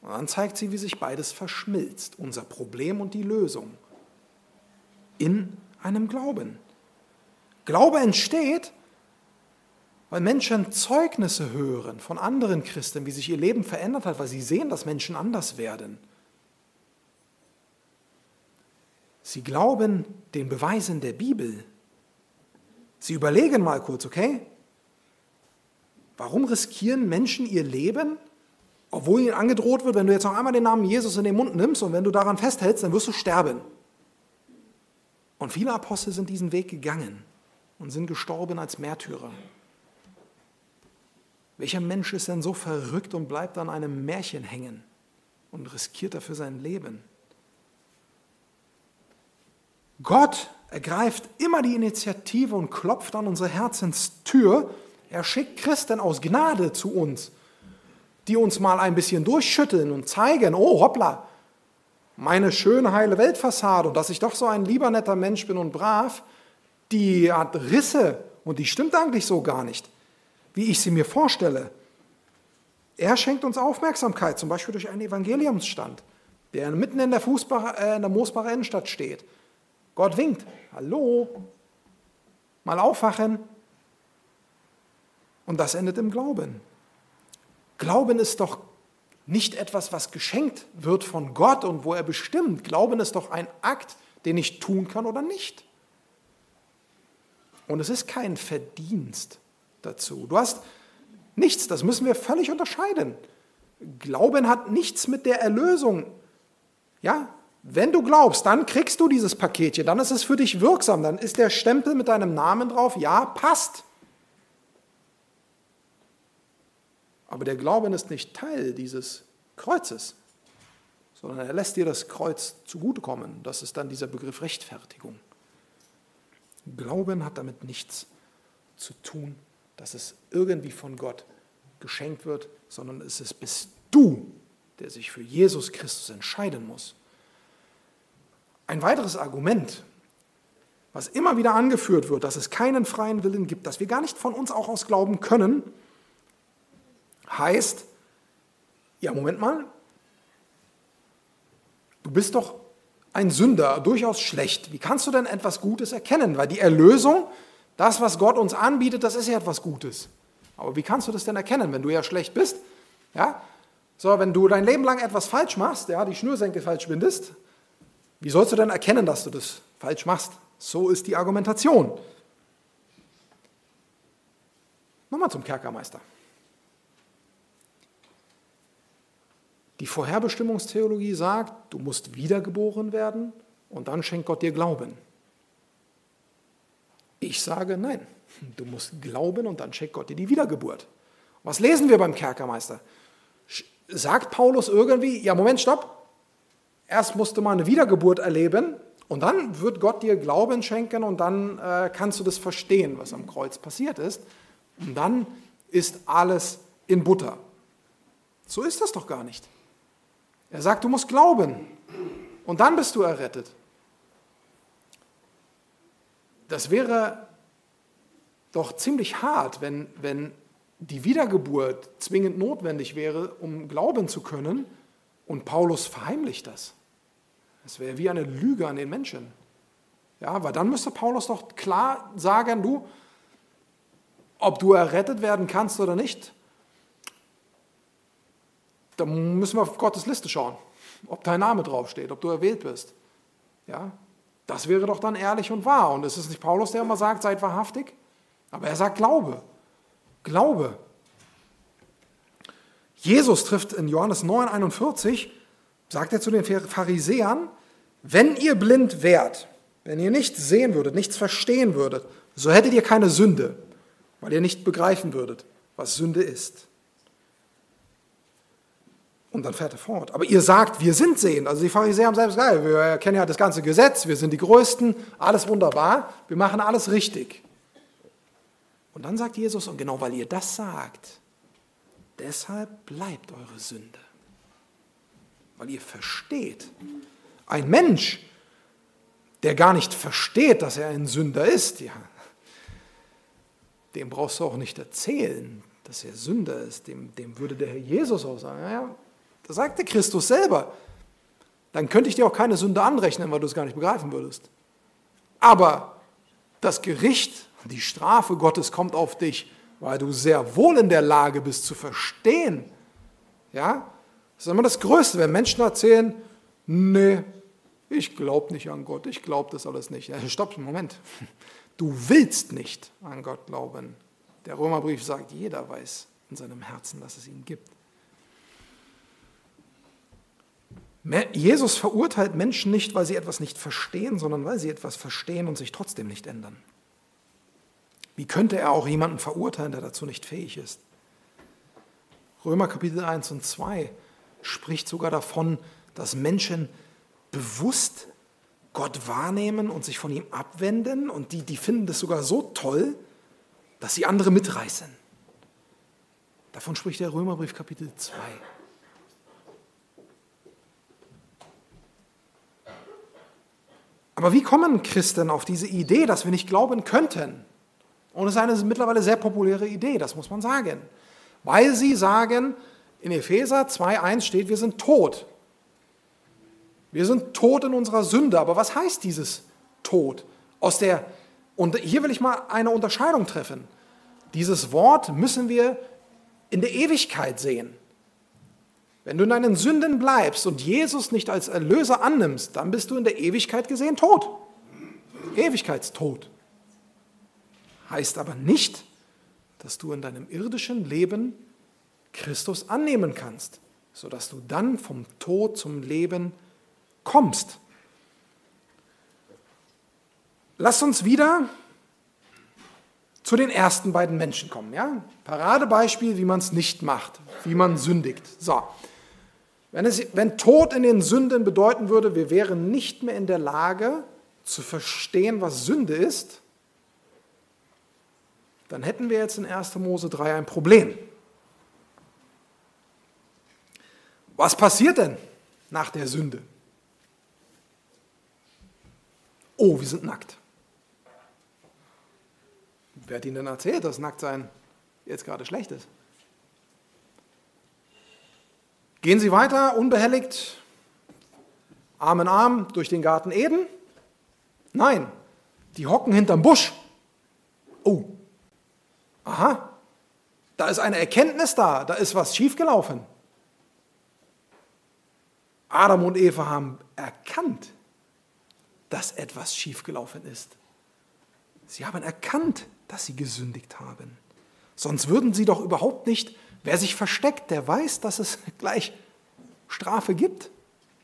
[SPEAKER 1] Und dann zeigt sie, wie sich beides verschmilzt, unser Problem und die Lösung, in einem Glauben. Glaube entsteht, weil Menschen Zeugnisse hören von anderen Christen, wie sich ihr Leben verändert hat, weil sie sehen, dass Menschen anders werden. Sie glauben den Beweisen der Bibel Sie überlegen mal kurz, okay? Warum riskieren Menschen ihr Leben, obwohl ihnen angedroht wird, wenn du jetzt noch einmal den Namen Jesus in den Mund nimmst und wenn du daran festhältst, dann wirst du sterben. Und viele Apostel sind diesen Weg gegangen und sind gestorben als Märtyrer. Welcher Mensch ist denn so verrückt und bleibt an einem Märchen hängen und riskiert dafür sein Leben? Gott ergreift immer die Initiative und klopft an unsere Herzenstür. Er schickt Christen aus Gnade zu uns, die uns mal ein bisschen durchschütteln und zeigen, oh hoppla, meine schöne heile Weltfassade und dass ich doch so ein lieber netter Mensch bin und brav, die hat Risse und die stimmt eigentlich so gar nicht, wie ich sie mir vorstelle. Er schenkt uns Aufmerksamkeit, zum Beispiel durch einen Evangeliumsstand, der mitten in der, Fußbach, äh, in der Moosbacher Innenstadt steht Gott winkt. Hallo? Mal aufwachen. Und das endet im Glauben. Glauben ist doch nicht etwas, was geschenkt wird von Gott und wo er bestimmt. Glauben ist doch ein Akt, den ich tun kann oder nicht. Und es ist kein Verdienst dazu. Du hast nichts, das müssen wir völlig unterscheiden. Glauben hat nichts mit der Erlösung. Ja, wenn du glaubst, dann kriegst du dieses Paketchen, dann ist es für dich wirksam, dann ist der Stempel mit deinem Namen drauf, ja, passt. Aber der Glauben ist nicht Teil dieses Kreuzes, sondern er lässt dir das Kreuz zugutekommen. Das ist dann dieser Begriff Rechtfertigung. Glauben hat damit nichts zu tun, dass es irgendwie von Gott geschenkt wird, sondern es ist bist du, der sich für Jesus Christus entscheiden muss. Ein weiteres Argument, was immer wieder angeführt wird, dass es keinen freien Willen gibt, dass wir gar nicht von uns auch aus glauben können, heißt, ja, Moment mal, du bist doch ein Sünder, durchaus schlecht. Wie kannst du denn etwas Gutes erkennen? Weil die Erlösung, das, was Gott uns anbietet, das ist ja etwas Gutes. Aber wie kannst du das denn erkennen, wenn du ja schlecht bist? Ja? So, wenn du dein Leben lang etwas falsch machst, ja, die Schnürsenkel falsch bindest, wie sollst du denn erkennen, dass du das falsch machst? So ist die Argumentation. Nochmal zum Kerkermeister. Die Vorherbestimmungstheologie sagt, du musst wiedergeboren werden und dann schenkt Gott dir Glauben. Ich sage nein, du musst glauben und dann schenkt Gott dir die Wiedergeburt. Was lesen wir beim Kerkermeister? Sagt Paulus irgendwie, ja Moment, stopp, erst musst du mal eine Wiedergeburt erleben und dann wird Gott dir Glauben schenken und dann äh, kannst du das verstehen, was am Kreuz passiert ist. Und dann ist alles in Butter. So ist das doch gar nicht. Er sagt, du musst glauben und dann bist du errettet. Das wäre doch ziemlich hart, wenn, wenn die Wiedergeburt zwingend notwendig wäre, um glauben zu können und Paulus verheimlicht das. Das wäre wie eine Lüge an den Menschen. Ja, weil dann müsste Paulus doch klar sagen, du, ob du errettet werden kannst oder nicht, da müssen wir auf Gottes Liste schauen, ob dein Name draufsteht, ob du erwählt bist. Ja, das wäre doch dann ehrlich und wahr. Und es ist nicht Paulus, der immer sagt, seid wahrhaftig, aber er sagt Glaube. Glaube. Jesus trifft in Johannes 9, 41, sagt er zu den Pharisäern, wenn ihr blind wärt, wenn ihr nichts sehen würdet, nichts verstehen würdet, so hättet ihr keine Sünde, weil ihr nicht begreifen würdet, was Sünde ist. Und dann fährt er fort. Aber ihr sagt, wir sind sehend. Also die Pharisäer haben selbst gesagt, wir kennen ja das ganze Gesetz, wir sind die Größten, alles wunderbar, wir machen alles richtig. Und dann sagt Jesus, und genau weil ihr das sagt, deshalb bleibt eure Sünde. Weil ihr versteht. Ein Mensch, der gar nicht versteht, dass er ein Sünder ist, ja, dem brauchst du auch nicht erzählen, dass er Sünder ist. Dem, dem würde der Herr Jesus auch sagen, ja, das sagte Christus selber. Dann könnte ich dir auch keine Sünde anrechnen, weil du es gar nicht begreifen würdest. Aber das Gericht, die Strafe Gottes kommt auf dich, weil du sehr wohl in der Lage bist zu verstehen. Ja? Das ist immer das Größte, wenn Menschen erzählen, nee, ich glaube nicht an Gott, ich glaube das alles nicht. Ja, stopp, Moment. Du willst nicht an Gott glauben. Der Römerbrief sagt, jeder weiß in seinem Herzen, dass es ihn gibt. Jesus verurteilt Menschen nicht, weil sie etwas nicht verstehen, sondern weil sie etwas verstehen und sich trotzdem nicht ändern. Wie könnte er auch jemanden verurteilen, der dazu nicht fähig ist? Römer Kapitel 1 und 2 spricht sogar davon, dass Menschen bewusst Gott wahrnehmen und sich von ihm abwenden und die, die finden das sogar so toll, dass sie andere mitreißen. Davon spricht der Römerbrief Kapitel 2. Aber wie kommen Christen auf diese Idee, dass wir nicht glauben könnten? Und es ist eine mittlerweile sehr populäre Idee, das muss man sagen. Weil sie sagen, in Epheser 2.1 steht, wir sind tot. Wir sind tot in unserer Sünde. Aber was heißt dieses Tod. Aus der, und hier will ich mal eine Unterscheidung treffen. Dieses Wort müssen wir in der Ewigkeit sehen. Wenn du in deinen Sünden bleibst und Jesus nicht als Erlöser annimmst, dann bist du in der Ewigkeit gesehen tot. Ewigkeitstod. Heißt aber nicht, dass du in deinem irdischen Leben Christus annehmen kannst, sodass du dann vom Tod zum Leben kommst. Lass uns wieder zu den ersten beiden Menschen kommen. Ja? Paradebeispiel, wie man es nicht macht, wie man sündigt. So. Wenn, es, wenn Tod in den Sünden bedeuten würde, wir wären nicht mehr in der Lage zu verstehen, was Sünde ist, dann hätten wir jetzt in 1. Mose 3 ein Problem. Was passiert denn nach der Sünde? Oh, wir sind nackt. Wer hat Ihnen denn erzählt, dass Nacktsein jetzt gerade schlecht ist? Gehen Sie weiter, unbehelligt, Arm in Arm durch den Garten Eden? Nein, die hocken hinterm Busch. Oh, aha, da ist eine Erkenntnis da, da ist was schiefgelaufen. Adam und Eva haben erkannt, dass etwas schiefgelaufen ist. Sie haben erkannt, dass sie gesündigt haben. Sonst würden sie doch überhaupt nicht, wer sich versteckt, der weiß, dass es gleich Strafe gibt.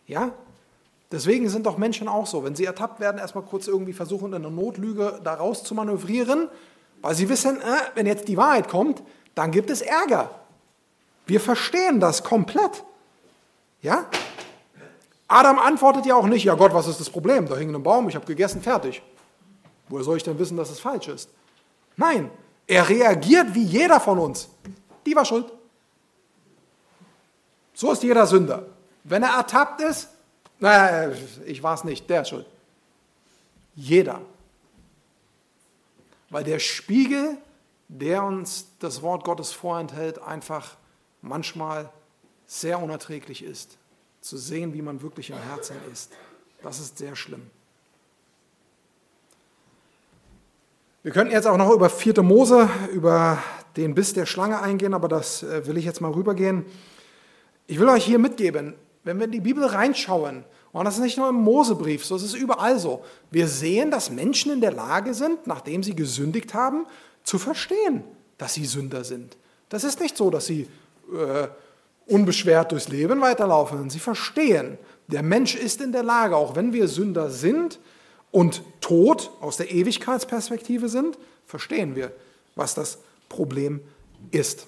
[SPEAKER 1] Ja? Deswegen sind doch Menschen auch so, wenn sie ertappt werden, erstmal kurz irgendwie versuchen, eine Notlüge daraus zu manövrieren, weil sie wissen, äh, wenn jetzt die Wahrheit kommt, dann gibt es Ärger. Wir verstehen das komplett. Ja? Adam antwortet ja auch nicht, ja Gott, was ist das Problem? Da hing ein Baum, ich habe gegessen, fertig. Woher soll ich denn wissen, dass es falsch ist? Nein, er reagiert wie jeder von uns. Die war schuld. So ist jeder Sünder. Wenn er ertappt ist, naja, ich war es nicht, der ist schuld. Jeder. Weil der Spiegel, der uns das Wort Gottes vorenthält, einfach manchmal sehr unerträglich ist zu sehen, wie man wirklich im Herzen ist. Das ist sehr schlimm. Wir könnten jetzt auch noch über 4. Mose, über den Biss der Schlange eingehen, aber das äh, will ich jetzt mal rübergehen. Ich will euch hier mitgeben, wenn wir in die Bibel reinschauen, und das ist nicht nur im Mosebrief, so ist es überall so, wir sehen, dass Menschen in der Lage sind, nachdem sie gesündigt haben, zu verstehen, dass sie Sünder sind. Das ist nicht so, dass sie äh, unbeschwert durchs Leben weiterlaufen. Sie verstehen, der Mensch ist in der Lage, auch wenn wir Sünder sind und tot aus der Ewigkeitsperspektive sind, verstehen wir, was das Problem ist.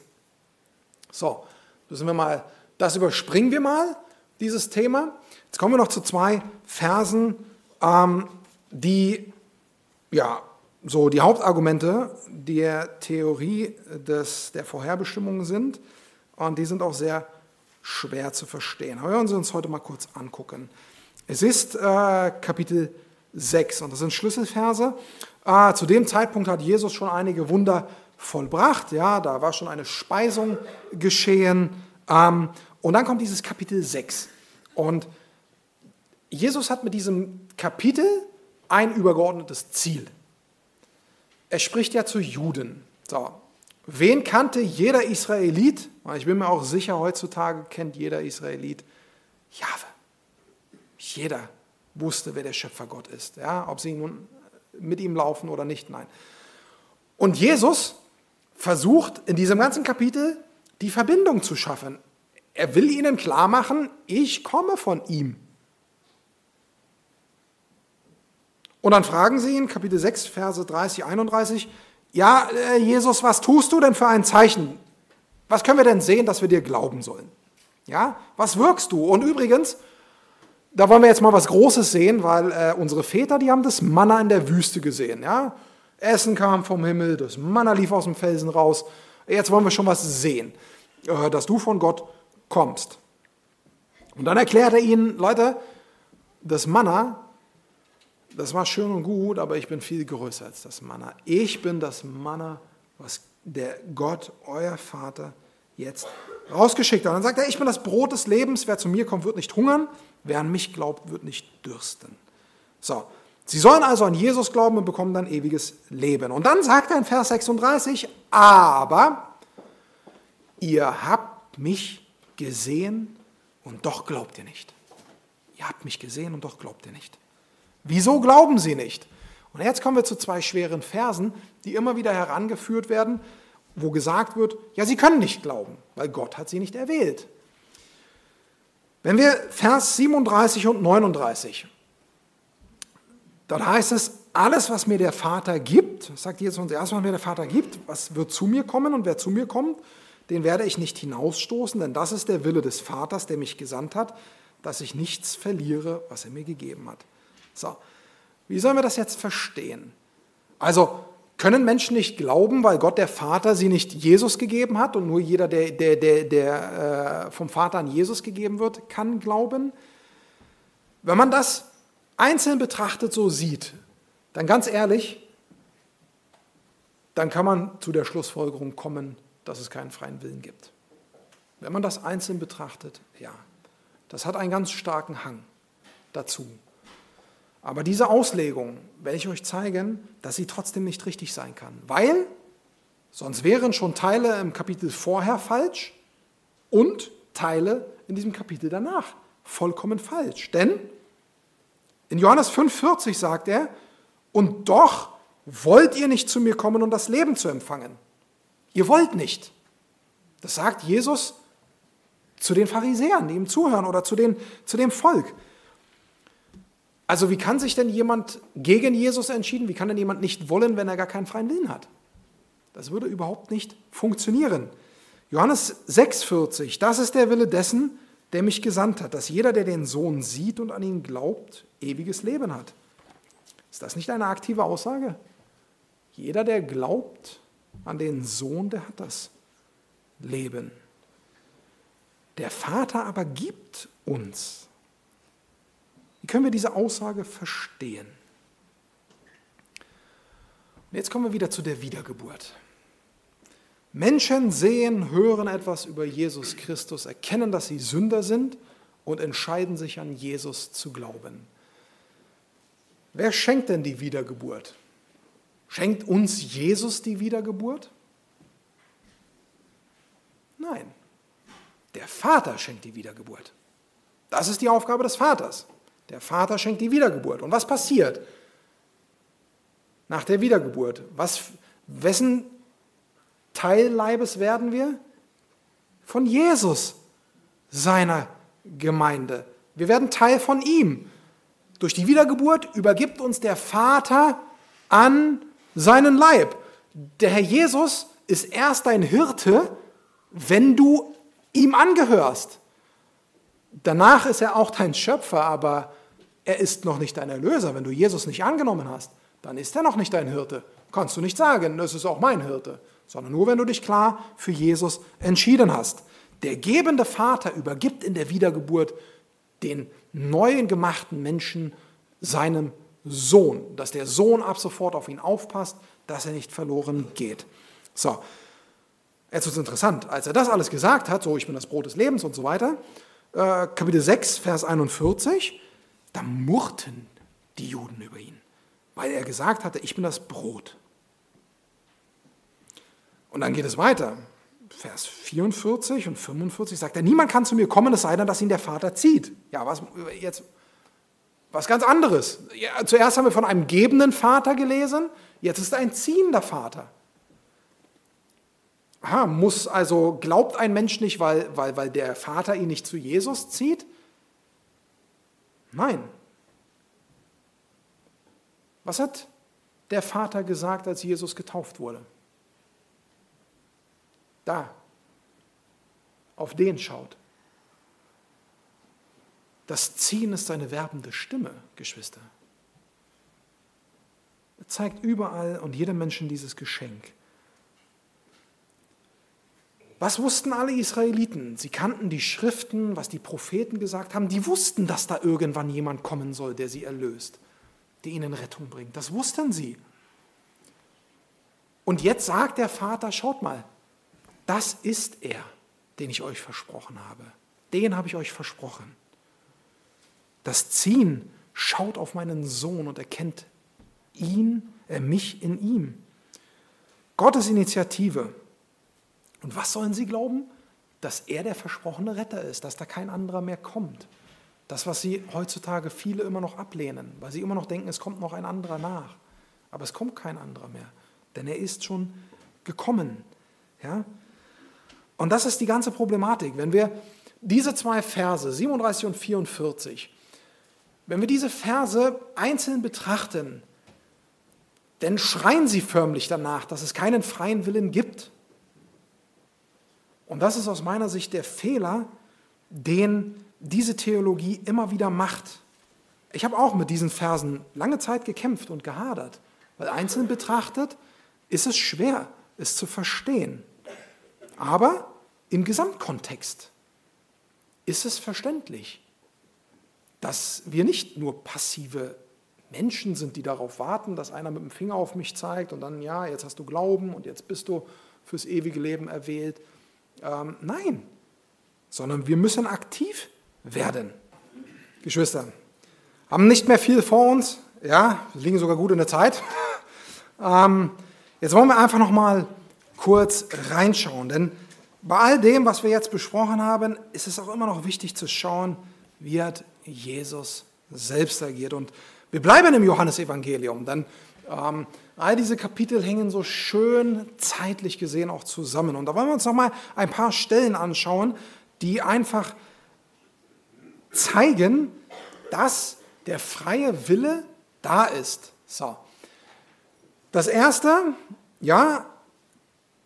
[SPEAKER 1] So, müssen wir mal, das überspringen wir mal, dieses Thema. Jetzt kommen wir noch zu zwei Versen, ähm, die ja so die Hauptargumente der Theorie des, der Vorherbestimmung sind. Und die sind auch sehr schwer zu verstehen. Aber hören Sie uns heute mal kurz angucken. Es ist äh, Kapitel 6 und das sind Schlüsselverse. Äh, zu dem Zeitpunkt hat Jesus schon einige Wunder vollbracht. Ja, da war schon eine Speisung geschehen. Ähm, und dann kommt dieses Kapitel 6. Und Jesus hat mit diesem Kapitel ein übergeordnetes Ziel. Er spricht ja zu Juden. So, Wen kannte jeder Israelit? Ich bin mir auch sicher, heutzutage kennt jeder Israelit Jahwe. Jeder wusste, wer der Schöpfer Gott ist. Ja, ob sie nun mit ihm laufen oder nicht, nein. Und Jesus versucht in diesem ganzen Kapitel die Verbindung zu schaffen. Er will ihnen klar machen, ich komme von ihm. Und dann fragen sie ihn, Kapitel 6, Verse 30, 31, ja, äh, Jesus, was tust du denn für ein Zeichen? Was können wir denn sehen, dass wir dir glauben sollen? Ja, was wirkst du? Und übrigens, da wollen wir jetzt mal was Großes sehen, weil äh, unsere Väter, die haben das Manna in der Wüste gesehen. Ja? Essen kam vom Himmel, das Manna lief aus dem Felsen raus. Jetzt wollen wir schon was sehen, äh, dass du von Gott kommst. Und dann erklärt er ihnen, Leute, das Manna, das war schön und gut, aber ich bin viel größer als das Manna. Ich bin das Manna, was der Gott, euer Vater, jetzt rausgeschickt hat. Und dann sagt er, ich bin das Brot des Lebens, wer zu mir kommt, wird nicht hungern, wer an mich glaubt, wird nicht dürsten. So, Sie sollen also an Jesus glauben und bekommen dann ewiges Leben. Und dann sagt er in Vers 36, aber ihr habt mich gesehen und doch glaubt ihr nicht. Ihr habt mich gesehen und doch glaubt ihr nicht. Wieso glauben sie nicht? Und jetzt kommen wir zu zwei schweren Versen, die immer wieder herangeführt werden, wo gesagt wird, ja, sie können nicht glauben, weil Gott hat sie nicht erwählt. Wenn wir Vers 37 und 39, dann heißt es, alles, was mir der Vater gibt, sagt Jesus uns erst, was mir der Vater gibt, was wird zu mir kommen und wer zu mir kommt, den werde ich nicht hinausstoßen, denn das ist der Wille des Vaters, der mich gesandt hat, dass ich nichts verliere, was er mir gegeben hat. So, wie sollen wir das jetzt verstehen? Also, können Menschen nicht glauben, weil Gott der Vater sie nicht Jesus gegeben hat und nur jeder, der, der, der, der äh, vom Vater an Jesus gegeben wird, kann glauben? Wenn man das einzeln betrachtet so sieht, dann ganz ehrlich, dann kann man zu der Schlussfolgerung kommen, dass es keinen freien Willen gibt. Wenn man das einzeln betrachtet, ja, das hat einen ganz starken Hang dazu. Aber diese Auslegung werde ich euch zeigen, dass sie trotzdem nicht richtig sein kann, weil sonst wären schon Teile im Kapitel vorher falsch und Teile in diesem Kapitel danach vollkommen falsch. Denn in Johannes 5,40 sagt er, und doch wollt ihr nicht zu mir kommen, um das Leben zu empfangen. Ihr wollt nicht. Das sagt Jesus zu den Pharisäern, die ihm zuhören oder zu, den, zu dem Volk. Also wie kann sich denn jemand gegen Jesus entschieden? Wie kann denn jemand nicht wollen, wenn er gar keinen freien Willen hat? Das würde überhaupt nicht funktionieren. Johannes 6,40, das ist der Wille dessen, der mich gesandt hat, dass jeder, der den Sohn sieht und an ihn glaubt, ewiges Leben hat. Ist das nicht eine aktive Aussage? Jeder, der glaubt an den Sohn, der hat das Leben. Der Vater aber gibt uns wie können wir diese Aussage verstehen? Und jetzt kommen wir wieder zu der Wiedergeburt. Menschen sehen, hören etwas über Jesus Christus, erkennen, dass sie Sünder sind und entscheiden sich an Jesus zu glauben. Wer schenkt denn die Wiedergeburt? Schenkt uns Jesus die Wiedergeburt? Nein, der Vater schenkt die Wiedergeburt. Das ist die Aufgabe des Vaters. Der Vater schenkt die Wiedergeburt. Und was passiert nach der Wiedergeburt? Was, wessen Teilleibes werden wir? Von Jesus, seiner Gemeinde. Wir werden Teil von ihm. Durch die Wiedergeburt übergibt uns der Vater an seinen Leib. Der Herr Jesus ist erst dein Hirte, wenn du ihm angehörst. Danach ist er auch dein Schöpfer, aber er ist noch nicht dein Erlöser. Wenn du Jesus nicht angenommen hast, dann ist er noch nicht dein Hirte. Kannst du nicht sagen, das ist auch mein Hirte, sondern nur, wenn du dich klar für Jesus entschieden hast. Der gebende Vater übergibt in der Wiedergeburt den neuen gemachten Menschen seinem Sohn, dass der Sohn ab sofort auf ihn aufpasst, dass er nicht verloren geht. So, jetzt ist es interessant, als er das alles gesagt hat, so ich bin das Brot des Lebens und so weiter, äh, Kapitel 6, Vers 41, da murrten die Juden über ihn, weil er gesagt hatte, ich bin das Brot. Und dann geht es weiter. Vers 44 und 45 sagt er, niemand kann zu mir kommen, es sei denn, dass ihn der Vater zieht. Ja, was jetzt was ganz anderes. Ja, zuerst haben wir von einem gebenden Vater gelesen, jetzt ist er ein ziehender Vater. Aha, muss also, glaubt ein Mensch nicht, weil, weil, weil der Vater ihn nicht zu Jesus zieht? Nein. Was hat der Vater gesagt, als Jesus getauft wurde? Da, auf den schaut. Das Ziehen ist eine werbende Stimme, Geschwister. Er zeigt überall und jedem Menschen dieses Geschenk. Was wussten alle Israeliten? Sie kannten die Schriften, was die Propheten gesagt haben. Die wussten, dass da irgendwann jemand kommen soll, der sie erlöst, der ihnen Rettung bringt. Das wussten sie. Und jetzt sagt der Vater, schaut mal, das ist er, den ich euch versprochen habe. Den habe ich euch versprochen. Das Ziehen Schaut auf meinen Sohn und erkennt ihn, äh, mich in ihm. Gottes Initiative. Und was sollen sie glauben? Dass er der versprochene Retter ist, dass da kein anderer mehr kommt. Das, was sie heutzutage viele immer noch ablehnen, weil sie immer noch denken, es kommt noch ein anderer nach. Aber es kommt kein anderer mehr, denn er ist schon gekommen. Ja? Und das ist die ganze Problematik. Wenn wir diese zwei Verse, 37 und 44, wenn wir diese Verse einzeln betrachten, dann schreien sie förmlich danach, dass es keinen freien Willen gibt. Und das ist aus meiner Sicht der Fehler, den diese Theologie immer wieder macht. Ich habe auch mit diesen Versen lange Zeit gekämpft und gehadert, weil einzeln betrachtet ist es schwer, es zu verstehen. Aber im Gesamtkontext ist es verständlich, dass wir nicht nur passive Menschen sind, die darauf warten, dass einer mit dem Finger auf mich zeigt und dann, ja, jetzt hast du Glauben und jetzt bist du fürs ewige Leben erwählt. Ähm, nein, sondern wir müssen aktiv werden. Geschwister, haben nicht mehr viel vor uns, ja, wir liegen sogar gut in der Zeit. ähm, jetzt wollen wir einfach noch mal kurz reinschauen, denn bei all dem, was wir jetzt besprochen haben, ist es auch immer noch wichtig zu schauen, wie hat Jesus selbst agiert. Und wir bleiben im Johannesevangelium, denn ähm, all diese Kapitel hängen so schön zeitlich gesehen auch zusammen. Und da wollen wir uns noch mal ein paar Stellen anschauen, die einfach zeigen, dass der freie Wille da ist. So. Das erste, ja,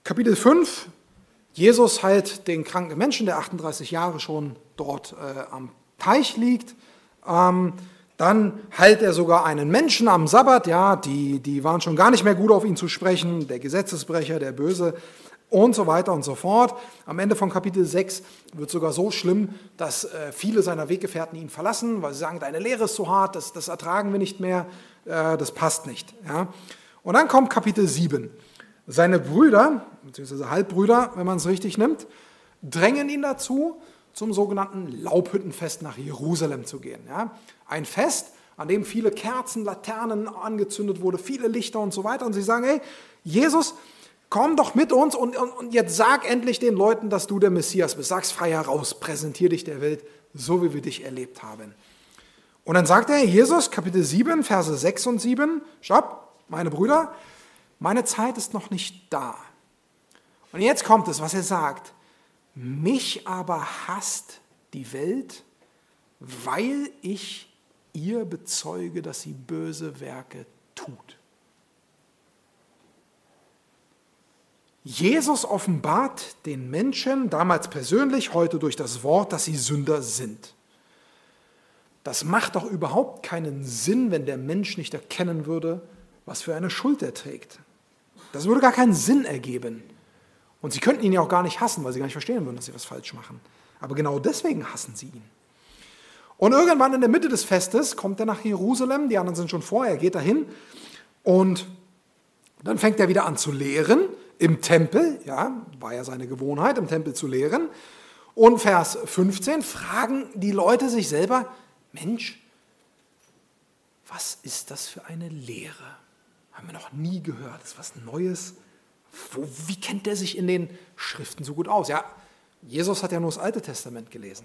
[SPEAKER 1] Kapitel 5, Jesus heilt den kranken Menschen, der 38 Jahre schon dort äh, am Teich liegt. Ähm, dann heilt er sogar einen Menschen am Sabbat, ja, die, die waren schon gar nicht mehr gut auf ihn zu sprechen, der Gesetzesbrecher, der Böse und so weiter und so fort. Am Ende von Kapitel 6 wird sogar so schlimm, dass äh, viele seiner Weggefährten ihn verlassen, weil sie sagen, deine Lehre ist so hart, das, das ertragen wir nicht mehr, äh, das passt nicht. Ja. Und dann kommt Kapitel 7. Seine Brüder, beziehungsweise Halbbrüder, wenn man es richtig nimmt, drängen ihn dazu, zum sogenannten Laubhüttenfest nach Jerusalem zu gehen. Ja. Ein Fest, an dem viele Kerzen, Laternen angezündet wurde, viele Lichter und so weiter. Und sie sagen, hey, Jesus, Komm doch mit uns und, und, und jetzt sag endlich den Leuten, dass du der Messias bist. Sag's frei heraus, präsentier dich der Welt, so wie wir dich erlebt haben. Und dann sagt er, Jesus, Kapitel 7, Verse 6 und 7, stopp, meine Brüder, meine Zeit ist noch nicht da. Und jetzt kommt es, was er sagt. Mich aber hasst die Welt, weil ich ihr bezeuge, dass sie böse Werke tut. Jesus offenbart den Menschen damals persönlich, heute durch das Wort, dass sie Sünder sind. Das macht doch überhaupt keinen Sinn, wenn der Mensch nicht erkennen würde, was für eine Schuld er trägt. Das würde gar keinen Sinn ergeben. Und sie könnten ihn ja auch gar nicht hassen, weil sie gar nicht verstehen würden, dass sie was falsch machen. Aber genau deswegen hassen sie ihn. Und irgendwann in der Mitte des Festes kommt er nach Jerusalem, die anderen sind schon vorher, er geht dahin und dann fängt er wieder an zu lehren im Tempel, ja, war ja seine Gewohnheit, im Tempel zu lehren. Und Vers 15 fragen die Leute sich selber, Mensch, was ist das für eine Lehre? Haben wir noch nie gehört, das ist was Neues. Wo, wie kennt der sich in den Schriften so gut aus? Ja, Jesus hat ja nur das Alte Testament gelesen.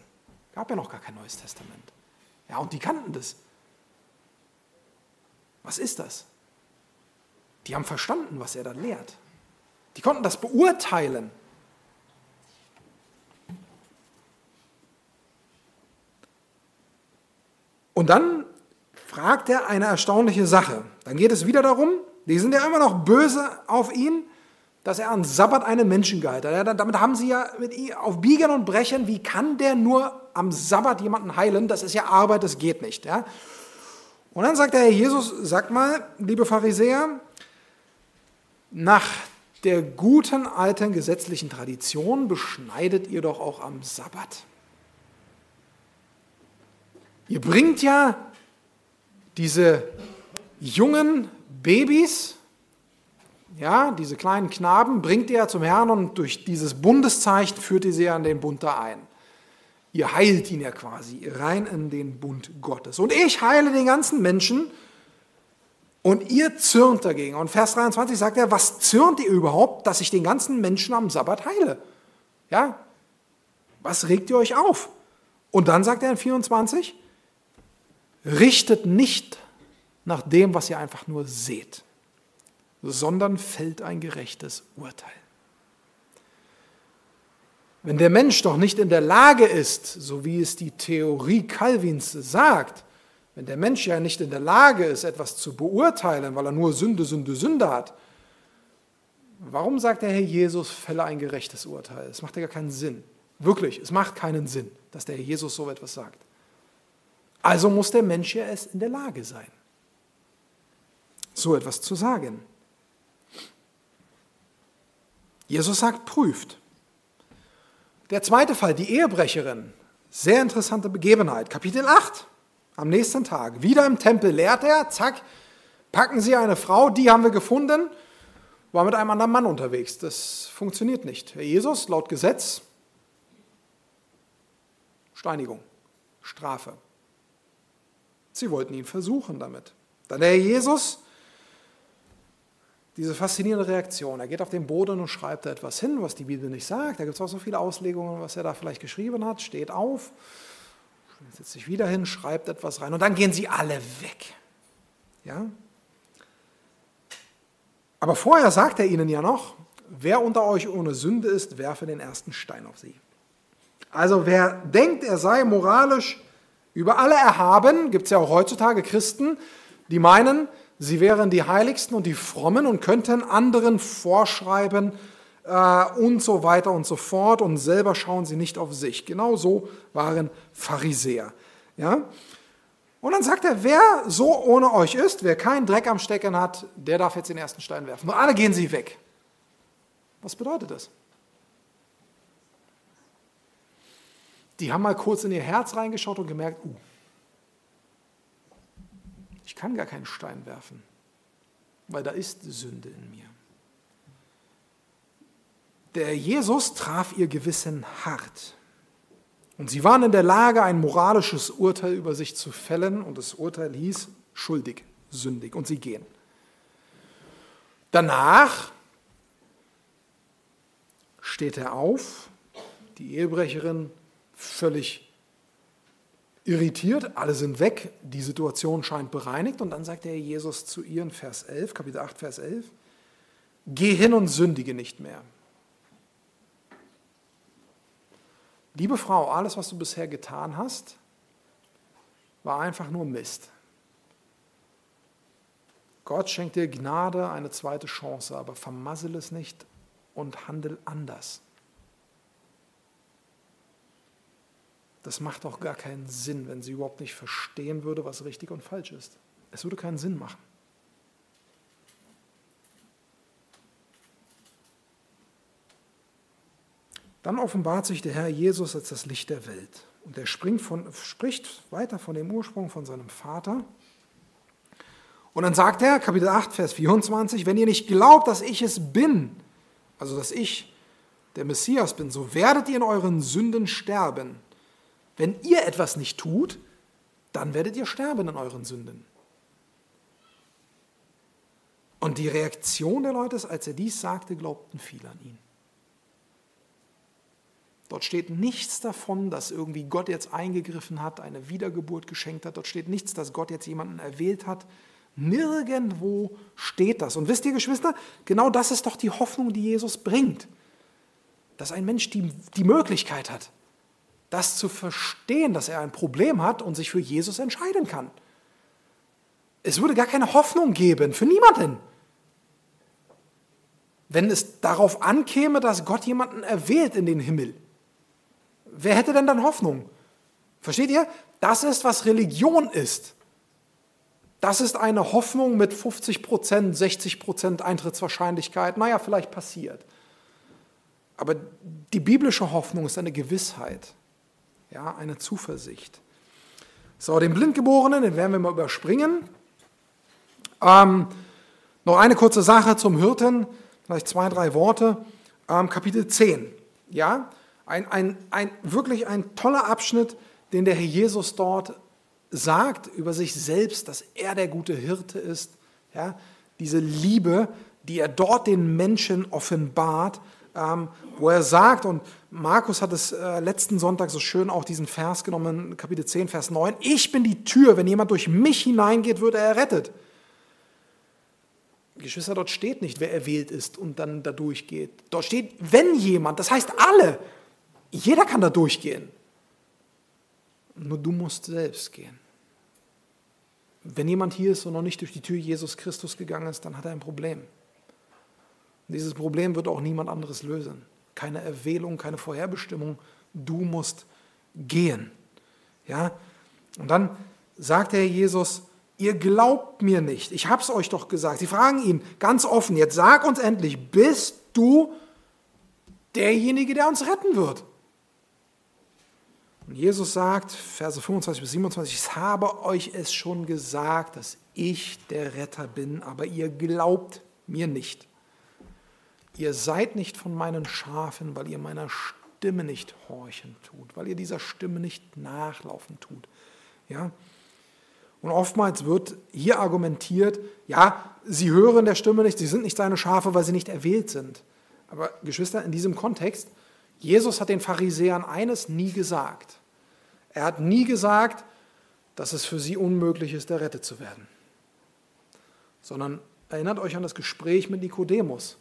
[SPEAKER 1] Gab ja noch gar kein Neues Testament. Ja, und die kannten das. Was ist das? Die haben verstanden, was er da lehrt. Die konnten das beurteilen. Und dann fragt er eine erstaunliche Sache. Dann geht es wieder darum, die sind ja immer noch böse auf ihn, dass er an Sabbat einen Menschen geheilt hat. Ja, damit haben sie ja auf Biegen und Brechen, wie kann der nur am Sabbat jemanden heilen? Das ist ja Arbeit, das geht nicht. Ja? Und dann sagt der Herr Jesus, sag mal, liebe Pharisäer, nach der guten alten gesetzlichen Tradition beschneidet ihr doch auch am Sabbat. Ihr bringt ja diese jungen Babys, ja, diese kleinen Knaben, bringt ihr zum Herrn und durch dieses Bundeszeichen führt ihr sie an den Bund da ein. Ihr heilt ihn ja quasi rein in den Bund Gottes. Und ich heile den ganzen Menschen und ihr zürnt dagegen. Und Vers 23 sagt er, was zürnt ihr überhaupt, dass ich den ganzen Menschen am Sabbat heile? Ja, was regt ihr euch auf? Und dann sagt er in 24, richtet nicht nach dem, was ihr einfach nur seht, sondern fällt ein gerechtes Urteil. Wenn der Mensch doch nicht in der Lage ist, so wie es die Theorie Calvins sagt, wenn der Mensch ja nicht in der Lage ist, etwas zu beurteilen, weil er nur Sünde, Sünde, Sünde hat, warum sagt der Herr Jesus, fälle ein gerechtes Urteil? Es macht ja gar keinen Sinn. Wirklich, es macht keinen Sinn, dass der Herr Jesus so etwas sagt. Also muss der Mensch ja es in der Lage sein, so etwas zu sagen. Jesus sagt, prüft. Der zweite Fall, die Ehebrecherin. Sehr interessante Begebenheit. Kapitel 8. Am nächsten Tag. Wieder im Tempel lehrt er. Zack. Packen sie eine Frau, die haben wir gefunden, war mit einem anderen Mann unterwegs. Das funktioniert nicht. Herr Jesus, laut Gesetz, Steinigung, Strafe. Sie wollten ihn versuchen damit. Dann der Herr Jesus diese faszinierende Reaktion. Er geht auf den Boden und schreibt da etwas hin, was die Bibel nicht sagt. Da gibt es auch so viele Auslegungen, was er da vielleicht geschrieben hat. Steht auf, setzt sich wieder hin, schreibt etwas rein und dann gehen sie alle weg. Ja? Aber vorher sagt er ihnen ja noch, wer unter euch ohne Sünde ist, werfe den ersten Stein auf sie. Also wer denkt, er sei moralisch über alle erhaben, gibt es ja auch heutzutage Christen, die meinen, Sie wären die Heiligsten und die Frommen und könnten anderen vorschreiben äh, und so weiter und so fort und selber schauen sie nicht auf sich. Genau so waren Pharisäer. Ja? Und dann sagt er, wer so ohne euch ist, wer keinen Dreck am Stecken hat, der darf jetzt den ersten Stein werfen. Und alle gehen sie weg. Was bedeutet das? Die haben mal kurz in ihr Herz reingeschaut und gemerkt, uh, ich kann gar keinen Stein werfen, weil da ist Sünde in mir. Der Jesus traf ihr Gewissen hart. Und sie waren in der Lage, ein moralisches Urteil über sich zu fällen. Und das Urteil hieß schuldig, sündig. Und sie gehen. Danach steht er auf, die Ehebrecherin völlig irritiert, alle sind weg, die Situation scheint bereinigt und dann sagt der Jesus zu ihr in Vers 11, Kapitel 8, Vers 11, geh hin und sündige nicht mehr. Liebe Frau, alles, was du bisher getan hast, war einfach nur Mist. Gott schenkt dir Gnade, eine zweite Chance, aber vermassel es nicht und handel anders. Das macht doch gar keinen Sinn, wenn sie überhaupt nicht verstehen würde, was richtig und falsch ist. Es würde keinen Sinn machen. Dann offenbart sich der Herr Jesus als das Licht der Welt. Und er von, spricht weiter von dem Ursprung von seinem Vater. Und dann sagt er, Kapitel 8, Vers 24, wenn ihr nicht glaubt, dass ich es bin, also dass ich der Messias bin, so werdet ihr in euren Sünden sterben. Wenn ihr etwas nicht tut, dann werdet ihr sterben in euren Sünden. Und die Reaktion der Leute ist, als er dies sagte, glaubten viele an ihn. Dort steht nichts davon, dass irgendwie Gott jetzt eingegriffen hat, eine Wiedergeburt geschenkt hat. Dort steht nichts, dass Gott jetzt jemanden erwählt hat. Nirgendwo steht das. Und wisst ihr, Geschwister, genau das ist doch die Hoffnung, die Jesus bringt. Dass ein Mensch die, die Möglichkeit hat, das zu verstehen, dass er ein Problem hat und sich für Jesus entscheiden kann. Es würde gar keine Hoffnung geben für niemanden, wenn es darauf ankäme, dass Gott jemanden erwählt in den Himmel. Wer hätte denn dann Hoffnung? Versteht ihr? Das ist, was Religion ist. Das ist eine Hoffnung mit 50 Prozent, 60 Prozent Eintrittswahrscheinlichkeit. Naja, vielleicht passiert. Aber die biblische Hoffnung ist eine Gewissheit ja, eine Zuversicht. So, den Blindgeborenen, den werden wir mal überspringen. Ähm, noch eine kurze Sache zum Hirten, vielleicht zwei, drei Worte. Ähm, Kapitel 10. Ja, Ein, ein, ein, wirklich ein toller Abschnitt, den der Herr Jesus dort sagt über sich selbst, dass er der gute Hirte ist. Ja, diese Liebe, die er dort den Menschen offenbart, ähm, wo er sagt, und Markus hat es äh, letzten Sonntag so schön auch diesen Vers genommen, Kapitel 10, Vers 9, ich bin die Tür, wenn jemand durch mich hineingeht, wird er errettet. Geschwister, dort steht nicht, wer erwählt ist und dann da durchgeht. Dort steht, wenn jemand, das heißt alle, jeder kann da durchgehen. Nur du musst selbst gehen. Wenn jemand hier ist und noch nicht durch die Tür Jesus Christus gegangen ist, dann hat er ein Problem. Und dieses Problem wird auch niemand anderes lösen. Keine Erwählung, keine Vorherbestimmung. Du musst gehen. Ja? Und dann sagt der Herr Jesus, ihr glaubt mir nicht. Ich habe es euch doch gesagt. Sie fragen ihn ganz offen, jetzt sag uns endlich, bist du derjenige, der uns retten wird? Und Jesus sagt, Verse 25 bis 27, ich habe euch es schon gesagt, dass ich der Retter bin, aber ihr glaubt mir nicht. Ihr seid nicht von meinen Schafen, weil ihr meiner Stimme nicht horchen tut, weil ihr dieser Stimme nicht nachlaufen tut. Ja? Und oftmals wird hier argumentiert, ja, sie hören der Stimme nicht, sie sind nicht seine Schafe, weil sie nicht erwählt sind. Aber Geschwister, in diesem Kontext Jesus hat den Pharisäern eines nie gesagt. Er hat nie gesagt, dass es für sie unmöglich ist, errettet zu werden. Sondern erinnert euch an das Gespräch mit Nikodemus.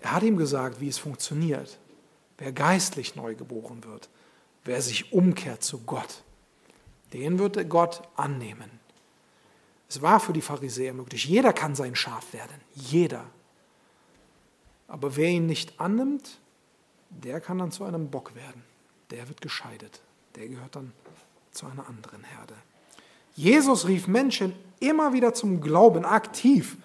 [SPEAKER 1] Er hat ihm gesagt, wie es funktioniert, wer geistlich neu geboren wird, wer sich umkehrt zu Gott, den wird Gott annehmen. Es war für die Pharisäer möglich. Jeder kann sein Schaf werden. Jeder. Aber wer ihn nicht annimmt, der kann dann zu einem Bock werden. Der wird gescheidet. Der gehört dann zu einer anderen Herde. Jesus rief Menschen immer wieder zum Glauben aktiv.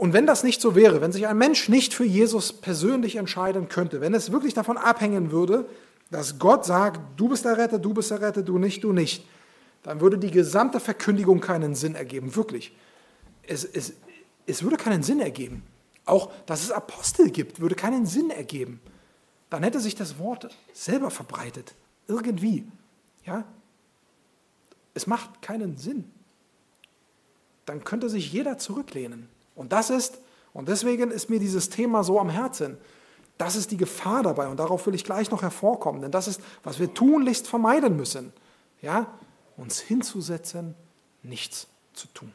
[SPEAKER 1] Und wenn das nicht so wäre, wenn sich ein Mensch nicht für Jesus persönlich entscheiden könnte, wenn es wirklich davon abhängen würde, dass Gott sagt, du bist der Retter, du bist der Retter, du nicht, du nicht, dann würde die gesamte Verkündigung keinen Sinn ergeben, wirklich. Es, es, es würde keinen Sinn ergeben. Auch, dass es Apostel gibt, würde keinen Sinn ergeben. Dann hätte sich das Wort selber verbreitet. Irgendwie. Ja? Es macht keinen Sinn. Dann könnte sich jeder zurücklehnen. Und das ist, und deswegen ist mir dieses Thema so am Herzen, das ist die Gefahr dabei und darauf will ich gleich noch hervorkommen, denn das ist, was wir tunlichst vermeiden müssen. Ja? Uns hinzusetzen, nichts zu tun.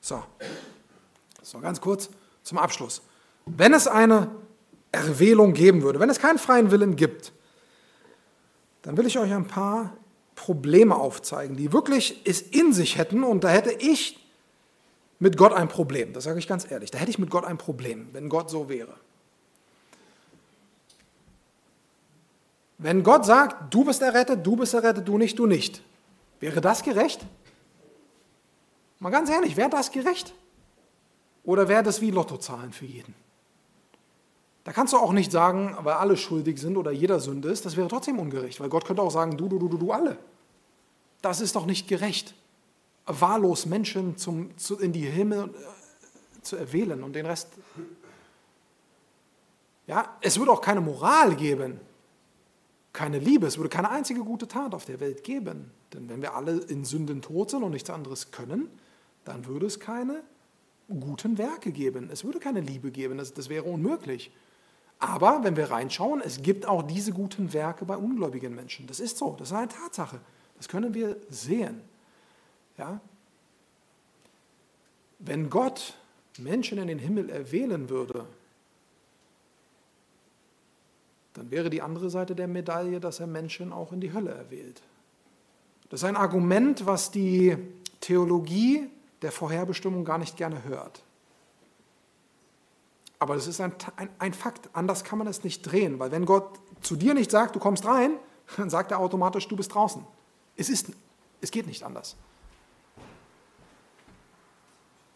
[SPEAKER 1] So, so ganz kurz zum Abschluss. Wenn es eine Erwählung geben würde, wenn es keinen freien Willen gibt, dann will ich euch ein paar Probleme aufzeigen, die wirklich es in sich hätten und da hätte ich mit Gott ein Problem. Das sage ich ganz ehrlich. Da hätte ich mit Gott ein Problem, wenn Gott so wäre. Wenn Gott sagt, du bist errettet, du bist errettet, du nicht, du nicht, wäre das gerecht? Mal ganz ehrlich, wäre das gerecht? Oder wäre das wie Lottozahlen für jeden? Da kannst du auch nicht sagen, weil alle schuldig sind oder jeder Sünde ist, das wäre trotzdem ungerecht, weil Gott könnte auch sagen, du, du, du, du, du alle. Das ist doch nicht gerecht wahllos Menschen zum, zu, in die Himmel äh, zu erwählen und den Rest. Ja, es würde auch keine Moral geben, keine Liebe, es würde keine einzige gute Tat auf der Welt geben. Denn wenn wir alle in Sünden tot sind und nichts anderes können, dann würde es keine guten Werke geben. Es würde keine Liebe geben, das, das wäre unmöglich. Aber wenn wir reinschauen, es gibt auch diese guten Werke bei ungläubigen Menschen. Das ist so, das ist eine Tatsache. Das können wir sehen. Ja? Wenn Gott Menschen in den Himmel erwählen würde, dann wäre die andere Seite der Medaille, dass er Menschen auch in die Hölle erwählt. Das ist ein Argument, was die Theologie der Vorherbestimmung gar nicht gerne hört. Aber das ist ein, ein, ein, Fakt, anders kann man es nicht drehen, weil wenn Gott zu dir nicht sagt, du kommst rein, dann sagt er automatisch, du bist draußen. Es, ist, es geht nicht anders.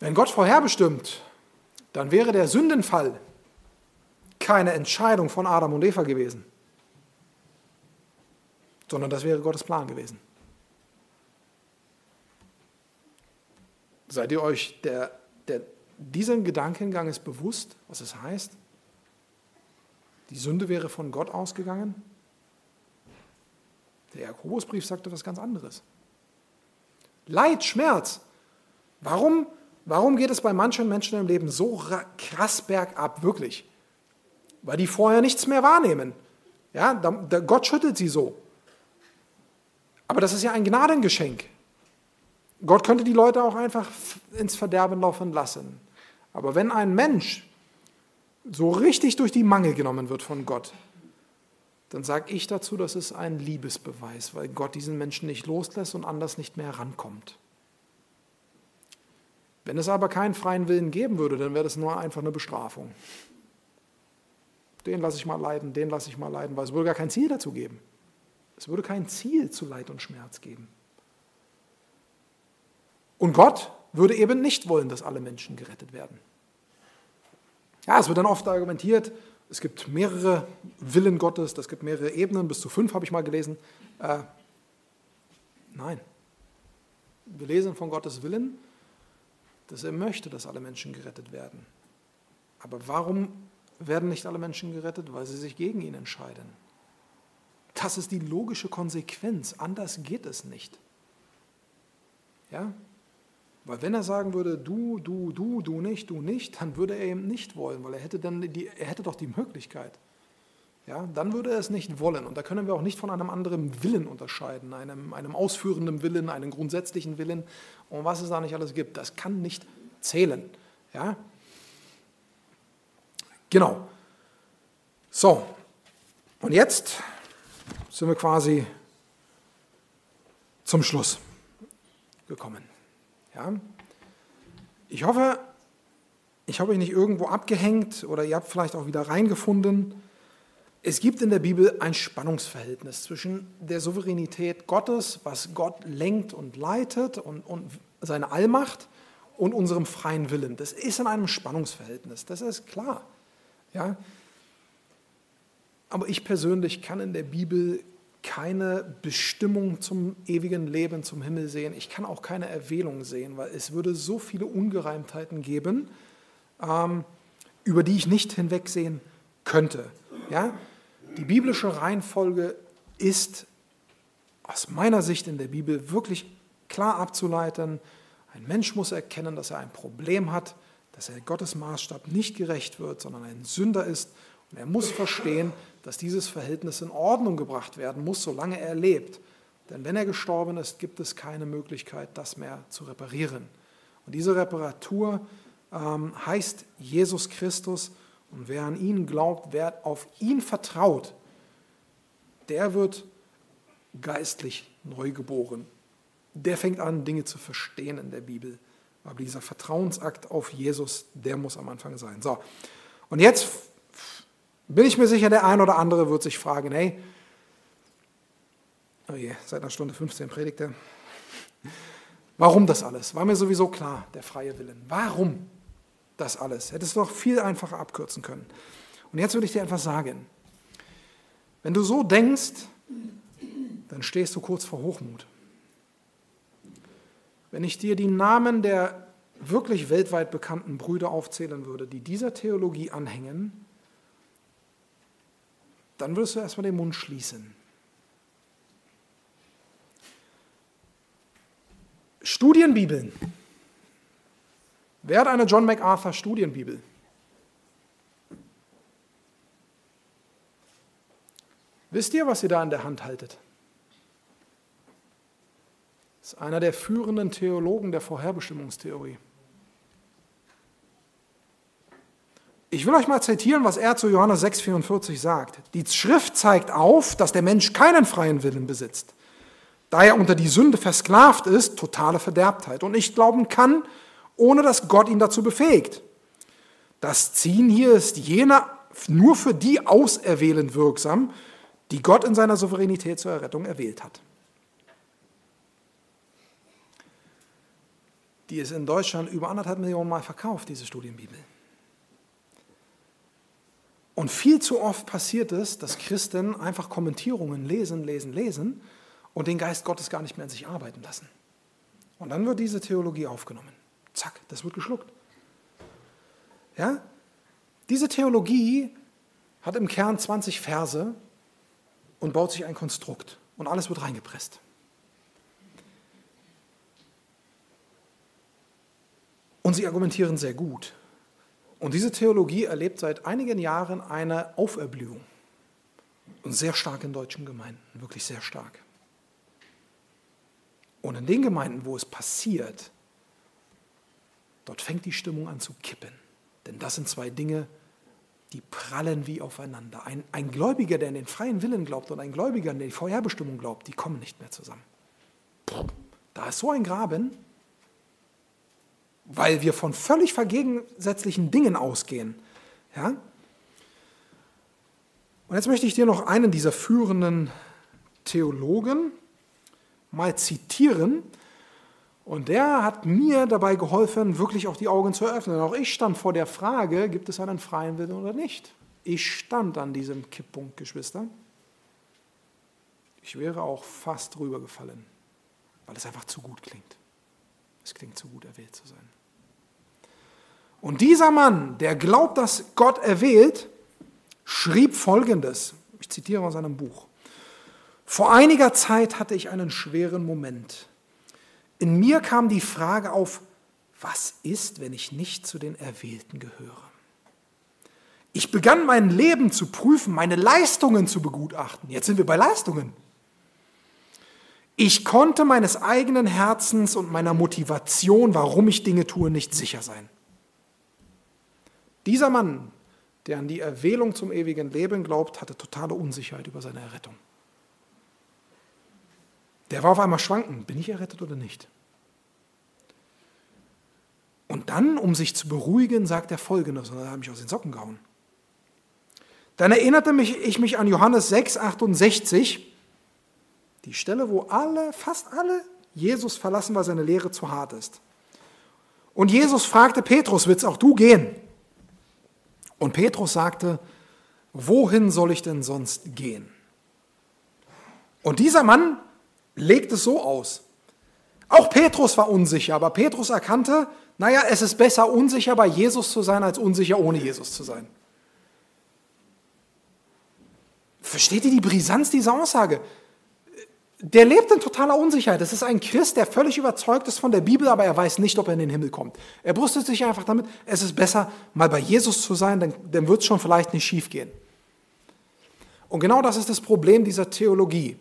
[SPEAKER 1] Wenn Gott vorherbestimmt, dann wäre der Sündenfall keine Entscheidung von Adam und Eva gewesen, sondern das wäre Gottes Plan gewesen. Seid ihr euch der, der, diesen Gedankengang ist bewusst, was es heißt? Die Sünde wäre von Gott ausgegangen. Der Jakobusbrief sagt etwas ganz anderes. Leid, Schmerz. Warum, warum geht es bei manchen Menschen im Leben so krass bergab, wirklich? Weil die vorher nichts mehr wahrnehmen. Ja, Gott schüttelt sie so. Aber das ist ja ein Gnadengeschenk. Gott könnte die Leute auch einfach ins Verderben laufen lassen. Aber wenn ein Mensch so richtig durch die Mangel genommen wird von Gott, dann sage ich dazu, das ist ein Liebesbeweis, weil Gott diesen Menschen nicht loslässt und anders nicht mehr herankommt. Wenn es aber keinen freien Willen geben würde, dann wäre das nur einfach eine Bestrafung. Den lasse ich mal leiden, den lasse ich mal leiden, weil es würde gar kein Ziel dazu geben. Es würde kein Ziel zu Leid und Schmerz geben. Und Gott würde eben nicht wollen, dass alle Menschen gerettet werden. Ja, es wird dann oft argumentiert, es gibt mehrere Willen Gottes, es gibt mehrere Ebenen, bis zu fünf habe ich mal gelesen. Äh, nein. Wir lesen von Gottes Willen, dass er möchte, dass alle Menschen gerettet werden. Aber warum werden nicht alle Menschen gerettet? Weil sie sich gegen ihn entscheiden. Das ist die logische Konsequenz. Anders geht es nicht. Ja? Weil wenn er sagen würde, du, du, du, du nicht, du nicht, dann würde er eben nicht wollen, weil er hätte, dann die, er hätte doch die Möglichkeit. Ja, dann würde er es nicht wollen. Und da können wir auch nicht von einem anderen Willen unterscheiden, einem, einem ausführenden Willen, einem grundsätzlichen Willen und was es da nicht alles gibt. Das kann nicht zählen. Ja? Genau. So, und jetzt sind wir quasi zum Schluss gekommen. Ja? Ich hoffe, ich habe euch nicht irgendwo abgehängt oder ihr habt vielleicht auch wieder reingefunden. Es gibt in der Bibel ein Spannungsverhältnis zwischen der Souveränität Gottes, was Gott lenkt und leitet und, und seine Allmacht und unserem freien Willen. Das ist in einem Spannungsverhältnis, das ist klar. Ja? Aber ich persönlich kann in der Bibel keine Bestimmung zum ewigen Leben, zum Himmel sehen. Ich kann auch keine Erwählung sehen, weil es würde so viele Ungereimtheiten geben, ähm, über die ich nicht hinwegsehen könnte. Ja? Die biblische Reihenfolge ist aus meiner Sicht in der Bibel wirklich klar abzuleiten. Ein Mensch muss erkennen, dass er ein Problem hat, dass er Gottes Maßstab nicht gerecht wird, sondern ein Sünder ist. Und er muss verstehen, dass dieses Verhältnis in Ordnung gebracht werden muss, solange er lebt. Denn wenn er gestorben ist, gibt es keine Möglichkeit, das mehr zu reparieren. Und diese Reparatur ähm, heißt Jesus Christus. Und wer an ihn glaubt, wer auf ihn vertraut, der wird geistlich neugeboren. Der fängt an, Dinge zu verstehen in der Bibel. Aber dieser Vertrauensakt auf Jesus, der muss am Anfang sein. So, und jetzt bin ich mir sicher, der ein oder andere wird sich fragen, hey, oh je, seit einer Stunde 15 predigte. Warum das alles? War mir sowieso klar, der freie Willen. Warum das alles? Hättest du doch viel einfacher abkürzen können. Und jetzt würde ich dir etwas sagen. Wenn du so denkst, dann stehst du kurz vor Hochmut. Wenn ich dir die Namen der wirklich weltweit bekannten Brüder aufzählen würde, die dieser Theologie anhängen, dann wirst du erstmal den Mund schließen. Studienbibeln. Wer hat eine John MacArthur Studienbibel? Wisst ihr, was ihr da in der Hand haltet? Das ist einer der führenden Theologen der Vorherbestimmungstheorie. Ich will euch mal zitieren, was er zu Johannes 6,44 sagt. Die Schrift zeigt auf, dass der Mensch keinen freien Willen besitzt, da er unter die Sünde versklavt ist, totale Verderbtheit, und nicht glauben kann, ohne dass Gott ihn dazu befähigt. Das Ziehen hier ist jener nur für die auserwählen wirksam, die Gott in seiner Souveränität zur Errettung erwählt hat. Die ist in Deutschland über anderthalb Millionen Mal verkauft, diese Studienbibel. Und viel zu oft passiert es, dass Christen einfach Kommentierungen lesen, lesen, lesen und den Geist Gottes gar nicht mehr in sich arbeiten lassen. Und dann wird diese Theologie aufgenommen. Zack, das wird geschluckt. Ja? Diese Theologie hat im Kern 20 Verse und baut sich ein Konstrukt und alles wird reingepresst. Und sie argumentieren sehr gut. Und diese Theologie erlebt seit einigen Jahren eine Auferblühung. Und sehr stark in deutschen Gemeinden, wirklich sehr stark. Und in den Gemeinden, wo es passiert, dort fängt die Stimmung an zu kippen. Denn das sind zwei Dinge, die prallen wie aufeinander. Ein, ein Gläubiger, der an den freien Willen glaubt und ein Gläubiger, der die Vorherbestimmung glaubt, die kommen nicht mehr zusammen. Da ist so ein Graben, weil wir von völlig vergegensätzlichen Dingen ausgehen. Ja? Und jetzt möchte ich dir noch einen dieser führenden Theologen mal zitieren. Und der hat mir dabei geholfen, wirklich auch die Augen zu öffnen. Auch ich stand vor der Frage, gibt es einen freien Willen oder nicht? Ich stand an diesem Kipppunkt, Geschwister. Ich wäre auch fast rübergefallen, weil es einfach zu gut klingt. Es klingt zu gut, erwählt zu sein. Und dieser Mann, der glaubt, dass Gott erwählt, schrieb Folgendes. Ich zitiere aus seinem Buch. Vor einiger Zeit hatte ich einen schweren Moment. In mir kam die Frage auf, was ist, wenn ich nicht zu den Erwählten gehöre? Ich begann mein Leben zu prüfen, meine Leistungen zu begutachten. Jetzt sind wir bei Leistungen. Ich konnte meines eigenen Herzens und meiner Motivation, warum ich Dinge tue, nicht sicher sein. Dieser Mann, der an die Erwählung zum ewigen Leben glaubt, hatte totale Unsicherheit über seine Errettung. Der war auf einmal schwanken, bin ich errettet oder nicht? Und dann, um sich zu beruhigen, sagt er folgendes, und da habe ich aus den Socken gehauen. Dann erinnerte mich, ich mich an Johannes 6, 68, die Stelle, wo alle, fast alle Jesus verlassen, weil seine Lehre zu hart ist. Und Jesus fragte Petrus, willst auch du gehen? Und Petrus sagte, wohin soll ich denn sonst gehen? Und dieser Mann legt es so aus. Auch Petrus war unsicher, aber Petrus erkannte, naja, es ist besser unsicher bei Jesus zu sein, als unsicher ohne Jesus zu sein. Versteht ihr die Brisanz dieser Aussage? Der lebt in totaler Unsicherheit. Das ist ein Christ, der völlig überzeugt ist von der Bibel, aber er weiß nicht, ob er in den Himmel kommt. Er brüstet sich einfach damit, es ist besser, mal bei Jesus zu sein, dann, dann wird es schon vielleicht nicht schief gehen. Und genau das ist das Problem dieser Theologie.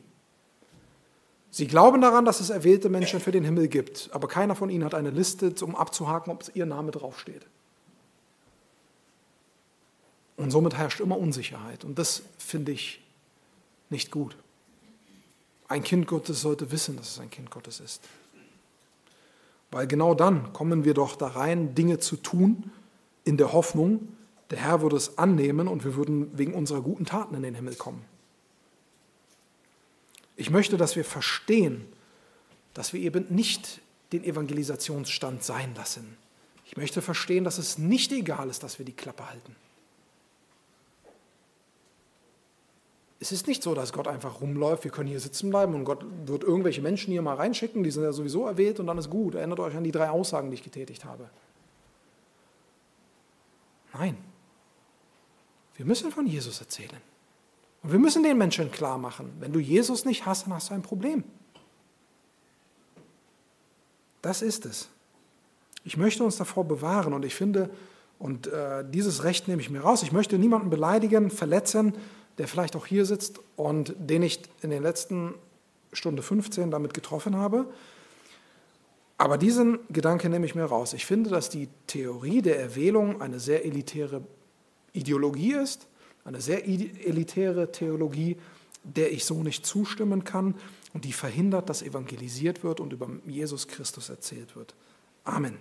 [SPEAKER 1] Sie glauben daran, dass es erwählte Menschen für den Himmel gibt, aber keiner von ihnen hat eine Liste, um abzuhaken, ob ihr Name draufsteht. Und somit herrscht immer Unsicherheit. Und das finde ich nicht gut. Ein Kind Gottes sollte wissen, dass es ein Kind Gottes ist. Weil genau dann kommen wir doch da rein, Dinge zu tun, in der Hoffnung, der Herr würde es annehmen und wir würden wegen unserer guten Taten in den Himmel kommen. Ich möchte, dass wir verstehen, dass wir eben nicht den Evangelisationsstand sein lassen. Ich möchte verstehen, dass es nicht egal ist, dass wir die Klappe halten. Es ist nicht so, dass Gott einfach rumläuft, wir können hier sitzen bleiben und Gott wird irgendwelche Menschen hier mal reinschicken, die sind ja sowieso erwählt und dann ist gut. Erinnert euch an die drei Aussagen, die ich getätigt habe. Nein, wir müssen von Jesus erzählen. Und wir müssen den Menschen klar machen, wenn du Jesus nicht hast, dann hast du ein Problem. Das ist es. Ich möchte uns davor bewahren und ich finde, und äh, dieses Recht nehme ich mir raus, ich möchte niemanden beleidigen, verletzen, der vielleicht auch hier sitzt und den ich in den letzten Stunde 15 damit getroffen habe. Aber diesen Gedanke nehme ich mir raus. Ich finde, dass die Theorie der Erwählung eine sehr elitäre Ideologie ist eine sehr elitäre Theologie, der ich so nicht zustimmen kann und die verhindert, dass evangelisiert wird und über Jesus Christus erzählt wird. Amen.